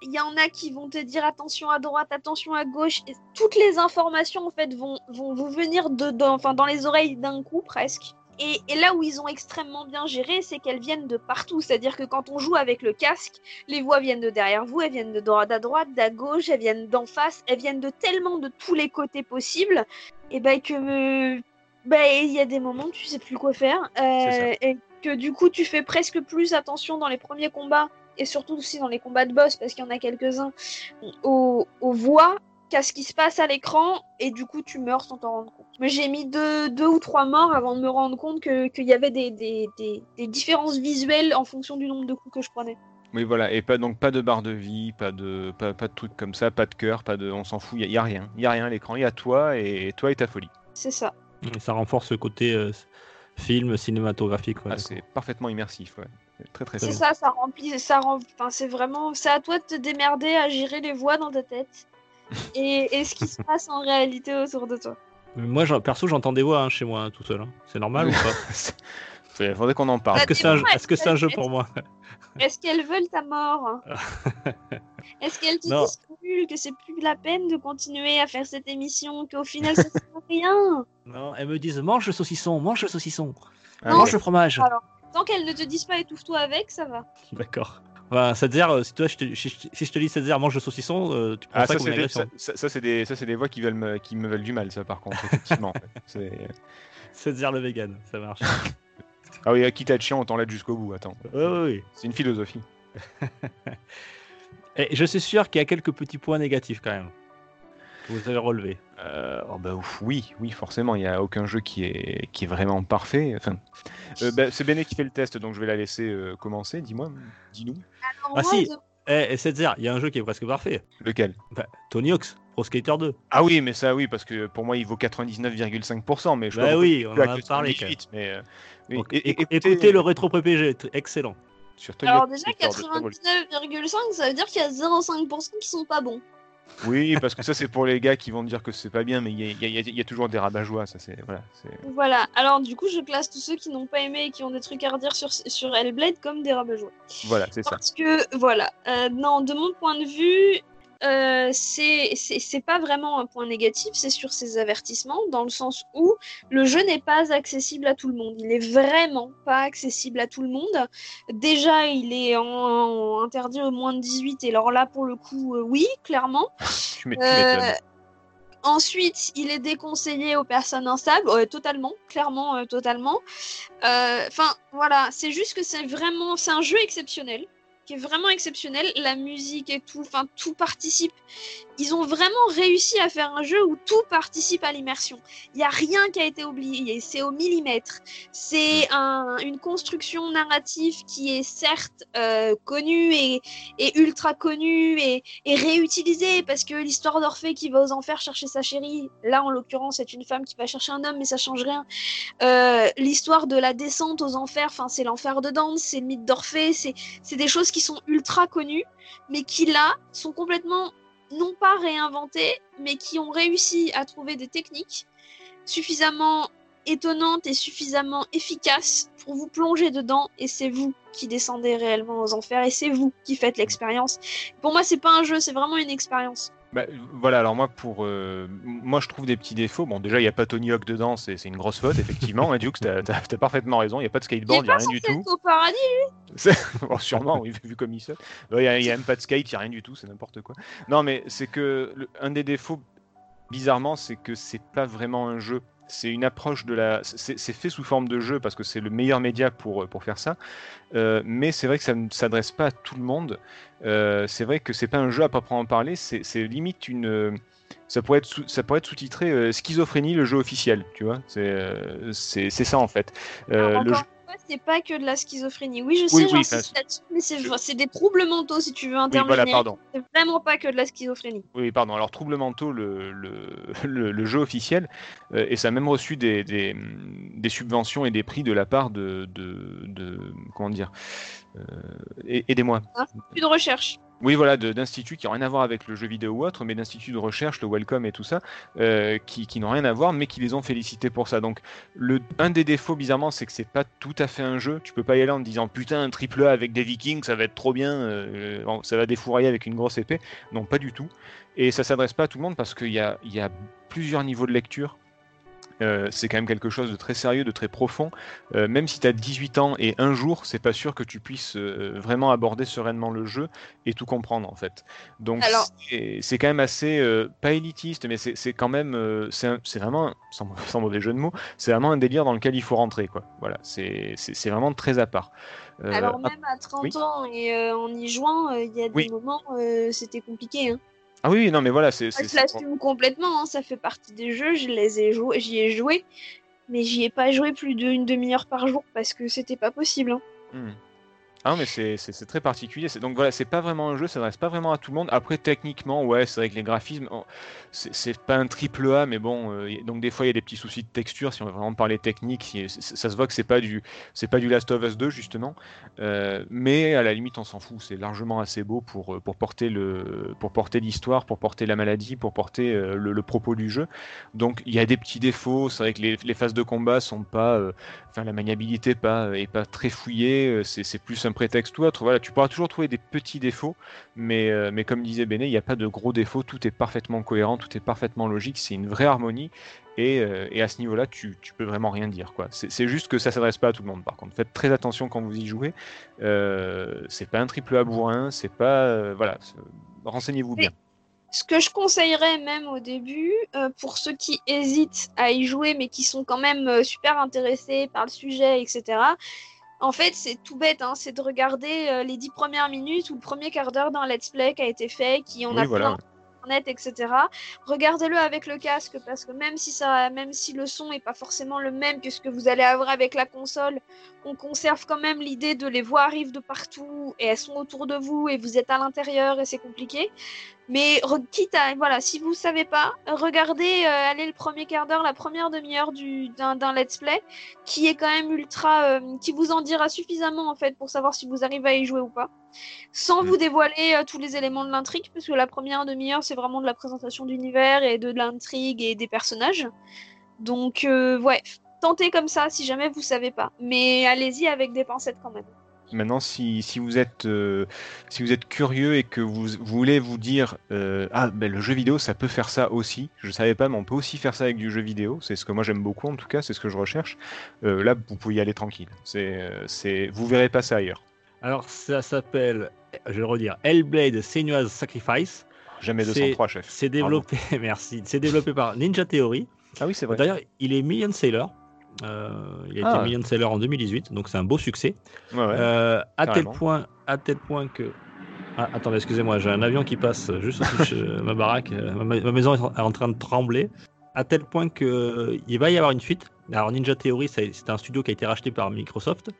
S3: Il y en a qui vont te dire attention à droite, attention à gauche. Et toutes les informations en fait vont, vous venir de, dans- enfin, dans les oreilles d'un coup presque. Et, et là où ils ont extrêmement bien géré, c'est qu'elles viennent de partout. C'est-à-dire que quand on joue avec le casque, les voix viennent de derrière vous, elles viennent de droite à droite, d'à gauche, elles viennent d'en face, elles viennent de tellement de tous les côtés possibles, et ben que ben, il y a des moments où tu sais plus quoi faire, euh, et que du coup tu fais presque plus attention dans les premiers combats et surtout aussi dans les combats de boss parce qu'il y en a quelques-uns aux, aux voix qu'à ce qui se passe à l'écran et du coup tu meurs sans t'en rendre compte. Mais j'ai mis deux, deux ou trois morts avant de me rendre compte que- qu'il y avait des, des, des, des différences visuelles en fonction du nombre de coups que je prenais.
S2: Oui, voilà, et pas donc pas de barre de vie, pas de pas, pas de trucs comme ça, pas de cœur, pas de, on s'en fout, il y, a- y a rien, il y a rien à l'écran, il y a toi et toi et ta folie.
S3: C'est ça.
S1: Et ça renforce le côté euh, film cinématographique. ouais,
S2: Ah, c'est parfaitement immersif, ouais. Très très
S3: C'est ça, ça remplit, ça rem... enfin, c'est vraiment, c'est à toi de te démerder à gérer les voix dans ta tête et, et ce qui se passe en réalité autour de toi.
S1: Moi, perso, j'entends des voix hein, chez moi hein, tout seul. hein. C'est normal ou pas [LAUGHS]
S2: Il faudrait qu'on en parle.
S1: Est-ce que c'est un, que un jeu pour moi [LAUGHS]
S3: Est-ce qu'elles veulent ta mort [LAUGHS] Est-ce qu'elles te
S1: Non.
S3: disent que c'est plus la peine de continuer à faire cette émission, qu'au final ça sert à rien
S1: Non, elles me disent mange le saucisson, mange le saucisson,
S2: Ah,
S1: mange
S2: ouais.
S1: le fromage.
S3: Alors, tant qu'elles ne te disent pas étouffe-toi avec, ça va.
S1: D'accord. Voilà, Setzer, euh, si, toi, je te, si, si je te dis Setzer, mange le saucisson, euh, tu prends
S2: Ah,
S1: ça
S2: ça,
S1: comme
S2: c'est
S1: une
S2: des,
S1: agression.
S2: ça, c'est des, voix qui, veulent me, qui me veulent du mal, ça, par contre, effectivement. [LAUGHS]
S1: Setzer le vegan, ça marche.
S2: Ah oui, quitte à être chiant, autant l'être jusqu'au bout, attends.
S1: oui, oui, oui.
S2: C'est une philosophie. [LAUGHS]
S1: Et je suis sûr qu'il y a quelques petits points négatifs quand même. Que vous avez.
S2: Euh, oh bah, ouf, oui, oui, forcément, il n'y a aucun jeu qui est, qui est vraiment parfait. Enfin, euh, bah, c'est Béné qui fait le test, donc je vais la laisser euh, commencer. Dis-moi, dis-nous.
S1: Ah si. Eh, et Setzer, il y a un jeu qui est presque parfait.
S2: Lequel?
S1: Bah, Tony Hawk's, Pro Skater 2.
S2: Ah oui, mais ça, oui, parce que pour moi, il vaut 99,5%, mais je
S1: Bah oui, on en a parlé,
S2: 78, mais euh, oui.
S1: Donc, écoutez, le rétro PPG, excellent.
S3: Alors déjà,
S2: Skater 2, très beau.
S3: 99,5, ça veut dire qu'il y a 0,5% qui sont pas bons.
S2: Oui, parce que ça, c'est pour les gars qui vont dire que c'est pas bien, mais il y y y a toujours des rabat-joie, ça, c'est. Voilà.
S3: Voilà, alors du coup, je classe tous ceux qui n'ont pas aimé et qui ont des trucs à redire sur, sur Hellblade comme des rabat
S2: Voilà, c'est ça.
S3: Parce que, voilà, euh, non, de mon point de vue, euh, c'est pas vraiment un point négatif, c'est sur ces avertissements, dans le sens où le jeu n'est pas accessible à tout le monde. Il est vraiment pas accessible à tout le monde. Déjà, il est en, en interdit aux moins de 18, et alors là, pour le coup, euh, oui, clairement. [LAUGHS]
S2: Tu
S3: Euh. Ensuite, il est déconseillé aux personnes instables, totalement, clairement, euh, totalement. Euh, Enfin, voilà, c'est juste que c'est vraiment, c'est un jeu exceptionnel, qui est vraiment exceptionnel. La musique et tout, enfin, tout participe. Ils ont vraiment réussi à faire un jeu où tout participe à l'immersion. Il n'y a rien qui a été oublié, c'est au millimètre. C'est un- une construction narrative qui est certes euh, connue et, et ultra connue et, et réutilisée parce que l'histoire d'Orphée qui va aux enfers chercher sa chérie, là en l'occurrence c'est une femme qui va chercher un homme mais ça change rien. Euh, l'histoire de la descente aux enfers, enfin c'est l'enfer de Dante, c'est le mythe d'Orphée, c'est c'est des choses qui sont ultra connues mais qui là sont complètement non pas réinventées mais qui ont réussi à trouver des techniques suffisamment étonnantes et suffisamment efficaces pour vous plonger dedans et c'est vous qui descendez réellement aux enfers et c'est vous qui faites l'expérience. Pour moi, c'est pas un jeu, c'est vraiment une expérience.
S2: Bah, voilà, alors moi, pour, euh, moi, je trouve des petits défauts. Bon, déjà, il n'y a pas Tony Hawk dedans, c'est une grosse faute, effectivement. hein, Dukes, t'as as, parfaitement raison. Il n'y a pas de skateboard, il n'y a rien du tout.
S3: au paradis. [LAUGHS]
S2: Bon, sûrement, oui, vu comme il saute. Il n'y a, a même pas de skate, il n'y a rien du tout, c'est n'importe quoi. Non, mais c'est que le- un des défauts, bizarrement, c'est que c'est pas vraiment un jeu. C'est une approche de la. C'est fait sous forme de jeu parce que c'est le meilleur média pour, pour faire ça. Euh, mais c'est vrai que ça ne s'adresse pas à tout le monde. Euh, c'est vrai que c'est pas un jeu à proprement parler, c'est limite une. Ça pourrait être, sous- ça pourrait être sous-titré euh, Schizophrénie, le jeu officiel, tu vois. C'est euh, ça en fait. Euh,
S3: Alors,
S2: le jeu-
S3: c'est pas que de la schizophrénie. Oui, je sais,
S2: Oui, oui,
S3: j'insiste là-dessus, mais c'est
S2: je-
S3: des troubles mentaux si tu veux un
S2: Oui, voilà, pardon.
S3: C'est vraiment pas que de la schizophrénie.
S2: Oui, pardon. Alors, Trouble Mentaux, le, le, [LAUGHS] le, le jeu officiel, euh, et ça a même reçu des, des, des subventions et des prix de la part de. de, de comment dire euh, Aidez-moi.
S3: Plus de recherche.
S2: Oui, voilà, d'instituts qui n'ont rien à voir avec le jeu vidéo ou autre, mais d'instituts de recherche, le Welcome et tout ça, euh, qui, n'ont rien à voir, mais qui les ont félicités pour ça. Donc, le, un des défauts, bizarrement, c'est que c'est pas tout à fait un jeu. Tu peux pas y aller en disant putain, un triple A avec des Vikings, ça va être trop bien, euh, ça va défourailler avec une grosse épée. Non, pas du tout. Et ça s'adresse pas à tout le monde parce qu'il y a plusieurs niveaux de lecture. Euh, c'est quand même quelque chose de très sérieux, de très profond. Euh, même si tu as 18 ans et un jour, c'est pas sûr que tu puisses euh, vraiment aborder sereinement le jeu et tout comprendre en fait. Donc
S3: Alors-
S2: c'est quand même assez, pas élitiste, mais c'est quand même, c'est vraiment, sans, [LAUGHS] sans mauvais jeu de mots, c'est vraiment un délire dans lequel il faut rentrer. quoi. Voilà, c'est vraiment très à part.
S3: Alors même à 30
S2: oui.
S3: ans et en y jouant, il y a des
S2: Oui.
S3: moments, c'était compliqué. Hein.
S2: Ah oui, non mais voilà, c'est...
S3: Je l'assume complètement, hein, ça fait partie des jeux, je les ai joués, j'y ai joué, mais j'y ai pas joué plus d'une demi-heure par jour parce que c'était pas possible. hein.
S2: Hmm. Ah mais c'est- très particulier. Donc voilà, c'est pas vraiment un jeu, ça s'adresse pas vraiment à tout le monde. Après, techniquement, ouais, c'est vrai que les graphismes, c'est pas un triple A, mais bon, euh, donc des fois il y a des petits soucis de texture. Si on veut vraiment parler technique, ça se voit que c'est pas du, c'est pas du Last of Us 2 justement. Euh, mais à la limite, on s'en fout. C'est largement assez beau pour euh, pour porter le, pour porter l'histoire, pour porter la maladie, pour porter le, propos du jeu. Donc il y a des petits défauts. C'est vrai que les, phases de combat sont pas enfin la maniabilité pas est pas très fouillée, c'est plus un prétexte ou autre. Voilà, tu pourras toujours trouver des petits défauts, mais euh, mais comme disait Béné, il n'y a pas de gros défauts, tout est parfaitement cohérent, tout est parfaitement logique, c'est une vraie harmonie. Et, euh, et à ce niveau-là, tu, tu peux vraiment rien dire. quoi. C'est juste que ça s'adresse pas à tout le monde. Par contre, faites très attention quand vous y jouez. Euh, c'est pas un triple A bourrin, c'est pas euh, voilà. Renseignez-vous bien.
S3: Ce que je conseillerais même au début, pour ceux qui hésitent à y jouer mais qui sont quand même super intéressés par le sujet, etc. En fait, c'est tout bête, hein, c'est de regarder euh, les dix premières minutes ou le premier quart d'heure d'un let's play qui a été fait, qui en
S2: Oui,
S3: a
S2: voilà.
S3: plein internet, etc. Regardez-le avec le casque parce que même si ça, même si le son est pas forcément le même que ce que vous allez avoir avec la console, on conserve quand même l'idée de les voix arrivent de partout et elles sont autour de vous et vous êtes à l'intérieur et c'est compliqué. Mais quitte à, voilà, si vous savez pas, regardez, euh, allez le premier quart d'heure, la première demi-heure du d'un let's play, qui est quand même ultra, euh, qui vous en dira suffisamment en fait pour savoir si vous arrivez à y jouer ou pas, sans
S2: Mm.
S3: vous dévoiler euh, tous les éléments de l'intrigue, parce que la première demi-heure c'est vraiment de la présentation d'univers et de, de l'intrigue et des personnages. Donc ouais, tentez comme ça si jamais vous savez pas, mais allez-y avec des pincettes quand même.
S2: Maintenant, si, si vous êtes euh, si vous êtes curieux et que vous, vous voulez vous dire euh, ah ben le jeu vidéo ça peut faire ça aussi, je savais pas mais on peut aussi faire ça avec du jeu vidéo, c'est ce que moi j'aime beaucoup en tout cas, c'est ce que je recherche. Euh, là vous pouvez y aller tranquille, c'est c'est vous verrez pas ça ailleurs.
S1: Alors, ça s'appelle, je vais le redire, Hellblade Senua's Sacrifice.
S2: Jamais
S1: C'est-
S2: 203 chef.
S1: C'est développé, [LAUGHS] merci, c'est développé par Ninja Theory.
S2: Ah oui c'est vrai.
S1: D'ailleurs, il est million seller. Euh, il a
S2: Ah.
S1: été million seller en 2018, donc c'est un beau succès.
S2: Ouais, ouais.
S1: Euh, à tel point, à tel point que. Ah, attendez, excusez-moi, j'ai un avion qui passe juste au-dessus de [LAUGHS] ma baraque. euh, Ma, ma maison est en- train de trembler. À tel point que il va y avoir une suite. Alors Ninja Theory, c'est un studio qui a été racheté par Microsoft.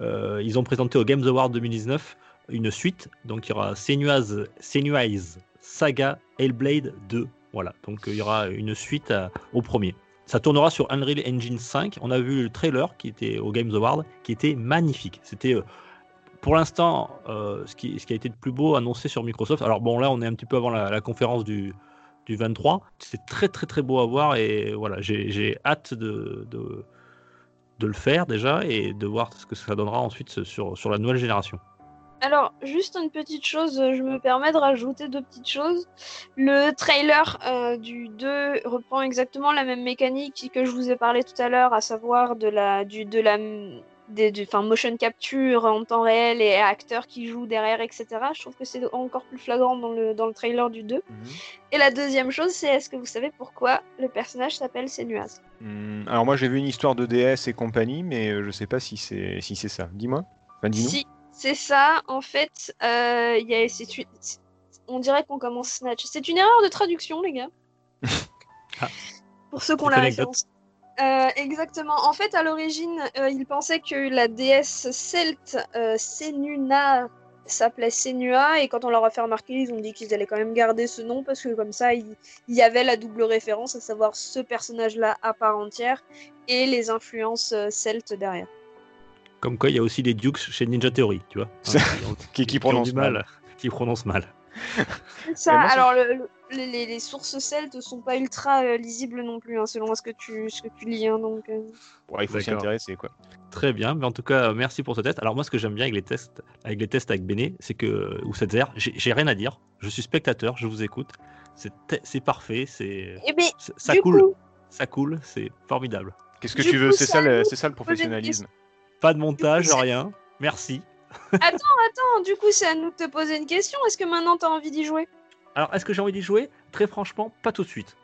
S1: Euh, ils ont présenté au Games Award 2019 une suite. Donc il y aura Senua's, Senua's Saga Hellblade 2. Voilà, donc il y aura une suite à- au premier. Ça tournera sur Unreal Engine 5. On a vu le trailer qui était au Games Award, qui était magnifique. C'était euh, pour l'instant euh, ce, qui, a été le plus beau annoncé sur Microsoft. Alors bon, là on est un petit peu avant la, conférence du, du 23. C'est très très très beau à voir et voilà, j'ai hâte de, de, de le faire déjà et de voir ce que ça donnera ensuite sur la nouvelle génération.
S3: Alors, juste une petite chose, euh, je me permets de rajouter deux petites choses. Le trailer euh, du 2 reprend exactement la même mécanique que je vous ai parlé tout à l'heure, à savoir de la, du, de la, des, du, motion capture en temps réel et acteurs qui jouent derrière, etc. Je trouve que c'est encore plus flagrant dans le, dans le trailer du 2.
S2: Mhm.
S3: Et la deuxième chose, c'est est-ce que vous savez pourquoi le personnage s'appelle Senuaz
S2: Hmm, alors moi j'ai vu une histoire de DS et compagnie, mais euh, je sais pas si c'est si c'est ça. Dis-moi. Enfin, dis-nous.
S3: Si, c'est ça. En fait, euh, il y a, c'est une- on dirait qu'on commence Snatch. C'est une erreur de traduction, les gars. [LAUGHS]
S1: Ah.
S3: Pour ceux qui ont la référence. Euh, exactement. En fait, à l'origine, euh, ils pensaient que la déesse celte Senuna s'appelait Senua et quand on leur a fait remarquer, ils ont dit qu'ils allaient quand même garder ce nom parce que comme ça, il il y avait la double référence, à savoir ce personnage-là à part entière et les influences celtes derrière.
S1: Comme quoi, il y a aussi des Dukes chez Ninja Theory, tu vois.
S2: Ça-
S1: Hein, qui ont- [LAUGHS]
S2: Qui, qui
S1: qui ont
S2: prononce
S1: du mal. [LAUGHS] qui prononce mal.
S3: Ça,
S2: moi,
S3: alors le- le- les, sources celtes sont pas ultra euh, lisibles non plus, hein, selon ce que tu, ce que tu lis. hein, donc, euh.
S2: Ouais, il faut s'y intéresser, quoi.
S1: Très bien, mais en tout cas, merci pour ce test. Alors moi, ce que j'aime bien avec les tests, avec les tests avec Béné, c'est que ou cette zère, j'ai rien à dire. Je suis spectateur, je vous écoute. C'est parfait, c'est
S3: Eh ben,
S1: ça coule,
S3: coup,
S1: ça coule, c'est formidable.
S2: Qu'est-ce que
S3: Du
S2: tu veux? C'est
S3: ça
S2: ça, le- ça le professionnalisme.
S1: Pas de montage, rien. Merci.
S3: attends, du coup, c'est à nous de te poser une question. Est-ce que maintenant t'as envie d'y jouer?
S1: Alors, est-ce que j'ai envie d'y jouer? Très franchement, pas tout de suite.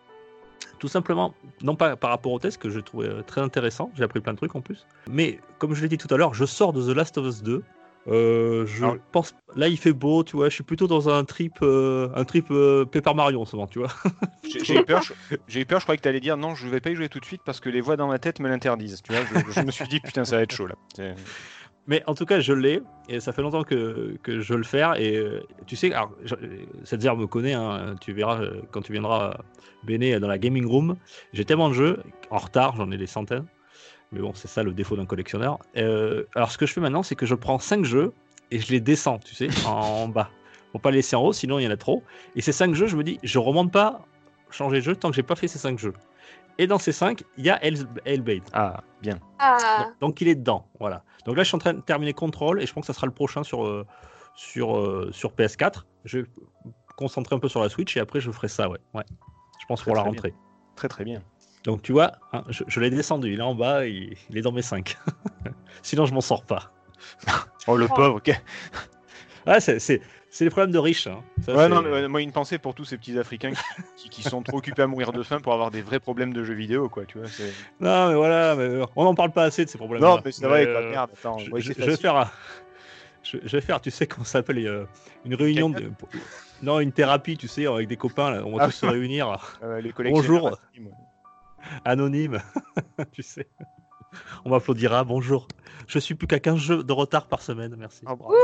S1: Tout simplement, non pas par rapport au test que je trouvais euh, très intéressant, j'ai appris plein de trucs en plus. Mais comme je l'ai dit tout à l'heure, je sors de The Last of Us 2. Euh, je
S2: Alors-
S1: pense, là il fait beau, tu vois. Je suis plutôt dans un trip, euh, un trip euh, Paper Mario en ce moment, tu vois. [LAUGHS]
S2: J'ai eu peur, je, j'ai eu peur, je croyais que tu allais dire non, je vais pas y jouer tout de suite parce que les voix dans ma tête me l'interdisent. Tu vois, je, je me suis dit putain, ça va être chaud là. [LAUGHS]
S1: Mais en tout cas, je l'ai et ça fait longtemps que, que je veux le faire. Et euh, tu sais, alors, je- cette zère me connaît, hein, tu verras euh, quand tu viendras Béné dans la gaming room. J'ai tellement de jeux, en retard, j'en ai des centaines. Mais bon, c'est ça le défaut d'un collectionneur. Euh, alors, ce que je fais maintenant, c'est que je prends 5 jeux et je les descends, tu sais, [LAUGHS] en bas. Pour pas les laisser en haut, sinon il y en a trop. Et ces 5 jeux, je me dis, je remonte pas changer de jeu tant que j'ai pas fait ces 5 jeux. Et dans ces 5, il y a Hell- Hellblade.
S2: Ah, bien.
S3: Ah,
S1: Donc, donc il est dedans, voilà. Donc là, je suis en train de terminer Control et je pense que ça sera le prochain sur, euh, sur, euh, sur PS4. Je vais me concentrer un peu sur la Switch et après je ferai ça, ouais. ouais. Je pense
S2: Très,
S1: pour la rentrée.
S2: Très très bien.
S1: Donc tu vois, hein, je, je l'ai descendu, il est en bas, il, il est dans mes 5. [LAUGHS] Sinon, je m'en sors pas.
S2: Oh le
S3: Oh.
S2: pauvre, ok.
S1: Ah, c'est, les problèmes de riches. hein. Ça,
S2: Ouais, non, mais ouais, moi une pensée pour tous ces petits Africains qui, qui- qui sont trop occupés à mourir de faim pour avoir des vrais problèmes de jeux vidéo, quoi. Tu vois.
S1: Non, mais voilà, mais euh, on n'en parle pas assez de ces problèmes.
S2: Non, mais c'est vrai, quoi.
S1: euh,
S2: Merde, attends.
S1: je,
S2: ouais,
S1: je-
S2: c'est
S1: je vais faire un- je, je vais faire, tu sais comment ça s'appelle euh, une réunion de, non une thérapie, tu sais, avec des copains, là, on va
S2: Ah.
S1: tous se réunir, [LAUGHS]
S2: Euh, les
S1: Bonjour. Anonyme, [LAUGHS] tu sais. On m'applaudira, bonjour. Je suis plus qu'à 15 jeux de retard par semaine, merci.
S2: Ah, bravo.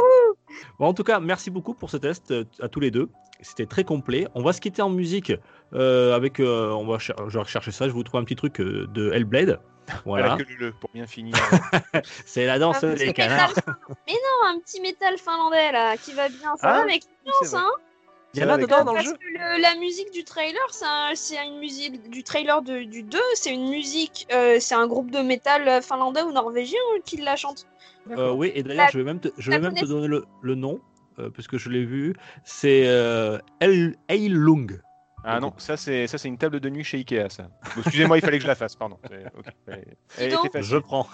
S1: Bon, en tout cas, merci beaucoup pour ce test euh, à tous les deux. C'était très complet. On va se quitter en musique euh, avec. euh, on va je vais rechercher ça. Je vais vous trouver un petit truc euh, de Hellblade. Voilà.
S2: Voilà, que le pour bien finir. [LAUGHS]
S1: C'est la danse des
S3: petit
S1: canards.
S3: métal Mais non, un petit métal finlandais là, qui va bien. Ça
S2: Ah,
S3: va avec l'ambiance,
S2: vrai.
S3: hein?
S1: Il y en a dedans dans le
S3: Parce
S1: jeu.
S3: que le- la musique du trailer, c'est un- une musique du trailer de- du 2, c'est une musique, euh, c'est un groupe de métal euh, finlandais ou norvégien euh, qui la chante.
S1: Euh, oui, et d'ailleurs, je vais même te, je vais
S3: la
S1: même te
S3: connaissance.
S1: donner le, le nom, euh, puisque je l'ai vu. C'est euh, El- Eilung.
S2: Ah non, ça c'est ça c'est une table de nuit chez Ikea, ça. Excusez-moi, il fallait que je la fasse, pardon. Elle, était
S1: Je
S2: facile.
S1: prends.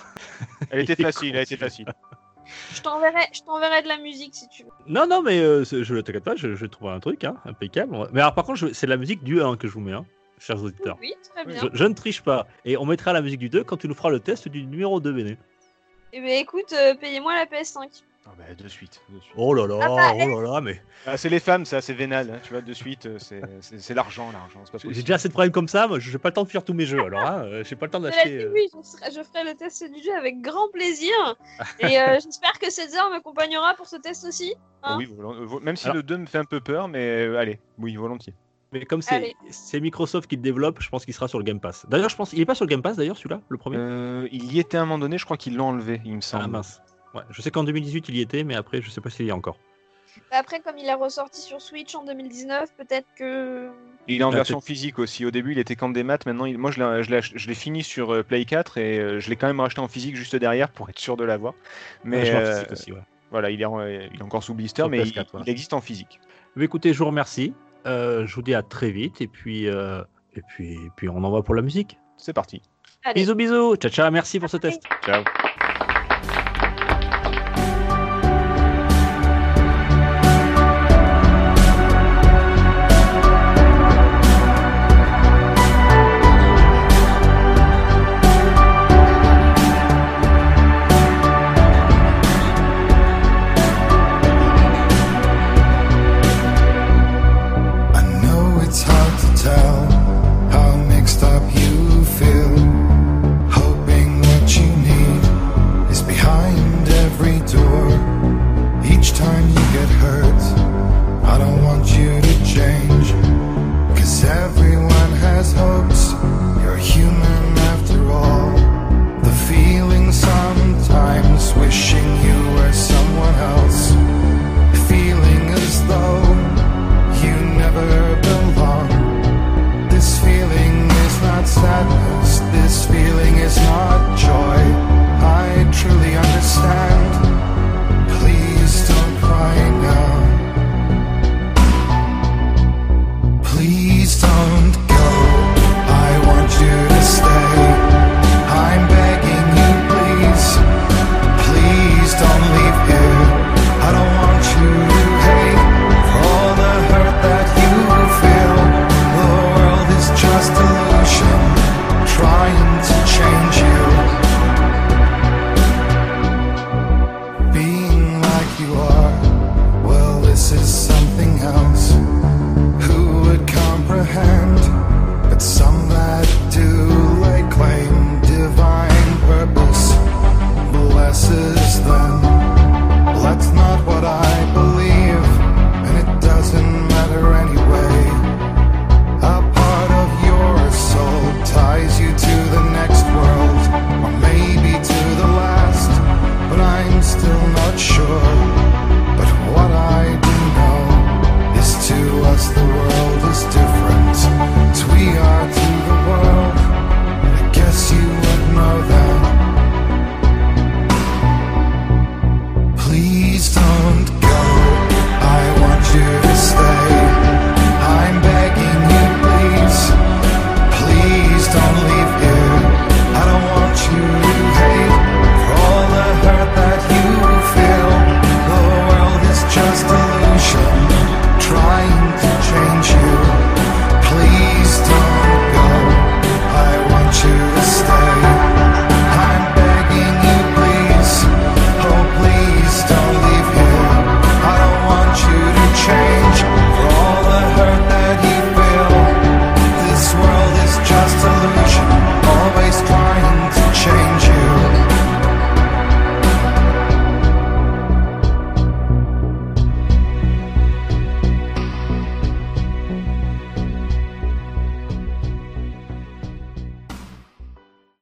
S2: Elle était facile, elle était facile.
S3: Je t'enverrai, je t'enverrai de la musique si tu veux.
S1: Non, non, mais euh, je ne t'inquiète pas, je, je vais trouver un truc hein, impeccable. Mais alors, par contre, je- c'est la musique du 1 que je vous mets, hein, chers auditeurs.
S3: Oui, très bien.
S1: Je, je ne triche pas. Et on mettra la musique du 2 quand tu nous feras le test du numéro 2, Béné.
S3: Eh ben écoute, euh, payez-moi la PS5.
S2: Ah bah, de suite. de suite.
S1: Oh là là,
S3: Ah bah,
S1: oh là là, mais
S2: Ah, c'est les femmes, ça, c'est vénal. hein, tu vois, de suite, euh, c'est- l'argent, l'argent.
S1: j'ai déjà assez de problèmes comme ça. Moi, je n'ai pas le temps de faire tous mes jeux. Alors, hein, euh, j'ai pas le temps d'acheter. euh,
S3: oui, je, serai- je ferai le test du jeu avec grand plaisir. Et euh, [LAUGHS] j'espère que César m'accompagnera pour ce test aussi. Hein.
S2: oui, même si
S1: Alors-
S2: le 2 me fait un peu peur, mais euh, allez, oui, volontiers.
S1: Mais comme c'est Microsoft qui le développe, je pense qu'il sera sur le Game Pass. D'ailleurs, je pense il est pas sur le Game Pass d'ailleurs celui-là, le premier?
S2: Euh, il y était à un moment donné, je crois qu'ils l'ont enlevé, il me semble.
S1: ah mince. Ouais, je sais qu'en 2018 il y était, mais après je sais pas s'il y est encore.
S3: Après, comme il est ressorti sur Switch en 2019, peut-être que.
S2: Il est en
S1: Ah,
S2: version physique aussi. Au début, il était qu'en des maths. Maintenant, il- moi, je l'ai- fini sur euh, Play 4 et euh, je l'ai quand même racheté en physique juste derrière pour être sûr de l'avoir. Mais
S1: Ouais,
S2: euh,
S1: aussi, ouais.
S2: voilà, il est, en- il est encore sous blister,
S1: Sur
S2: mais
S1: PS4,
S2: il, existe en physique.
S1: Mais écoutez, je vous remercie. Euh, je vous dis à très vite et puis euh, et puis et puis on envoie pour la musique.
S2: C'est parti.
S3: Allez.
S1: Bisous bisous. Ciao ciao. Merci pour ce test.
S2: Ciao.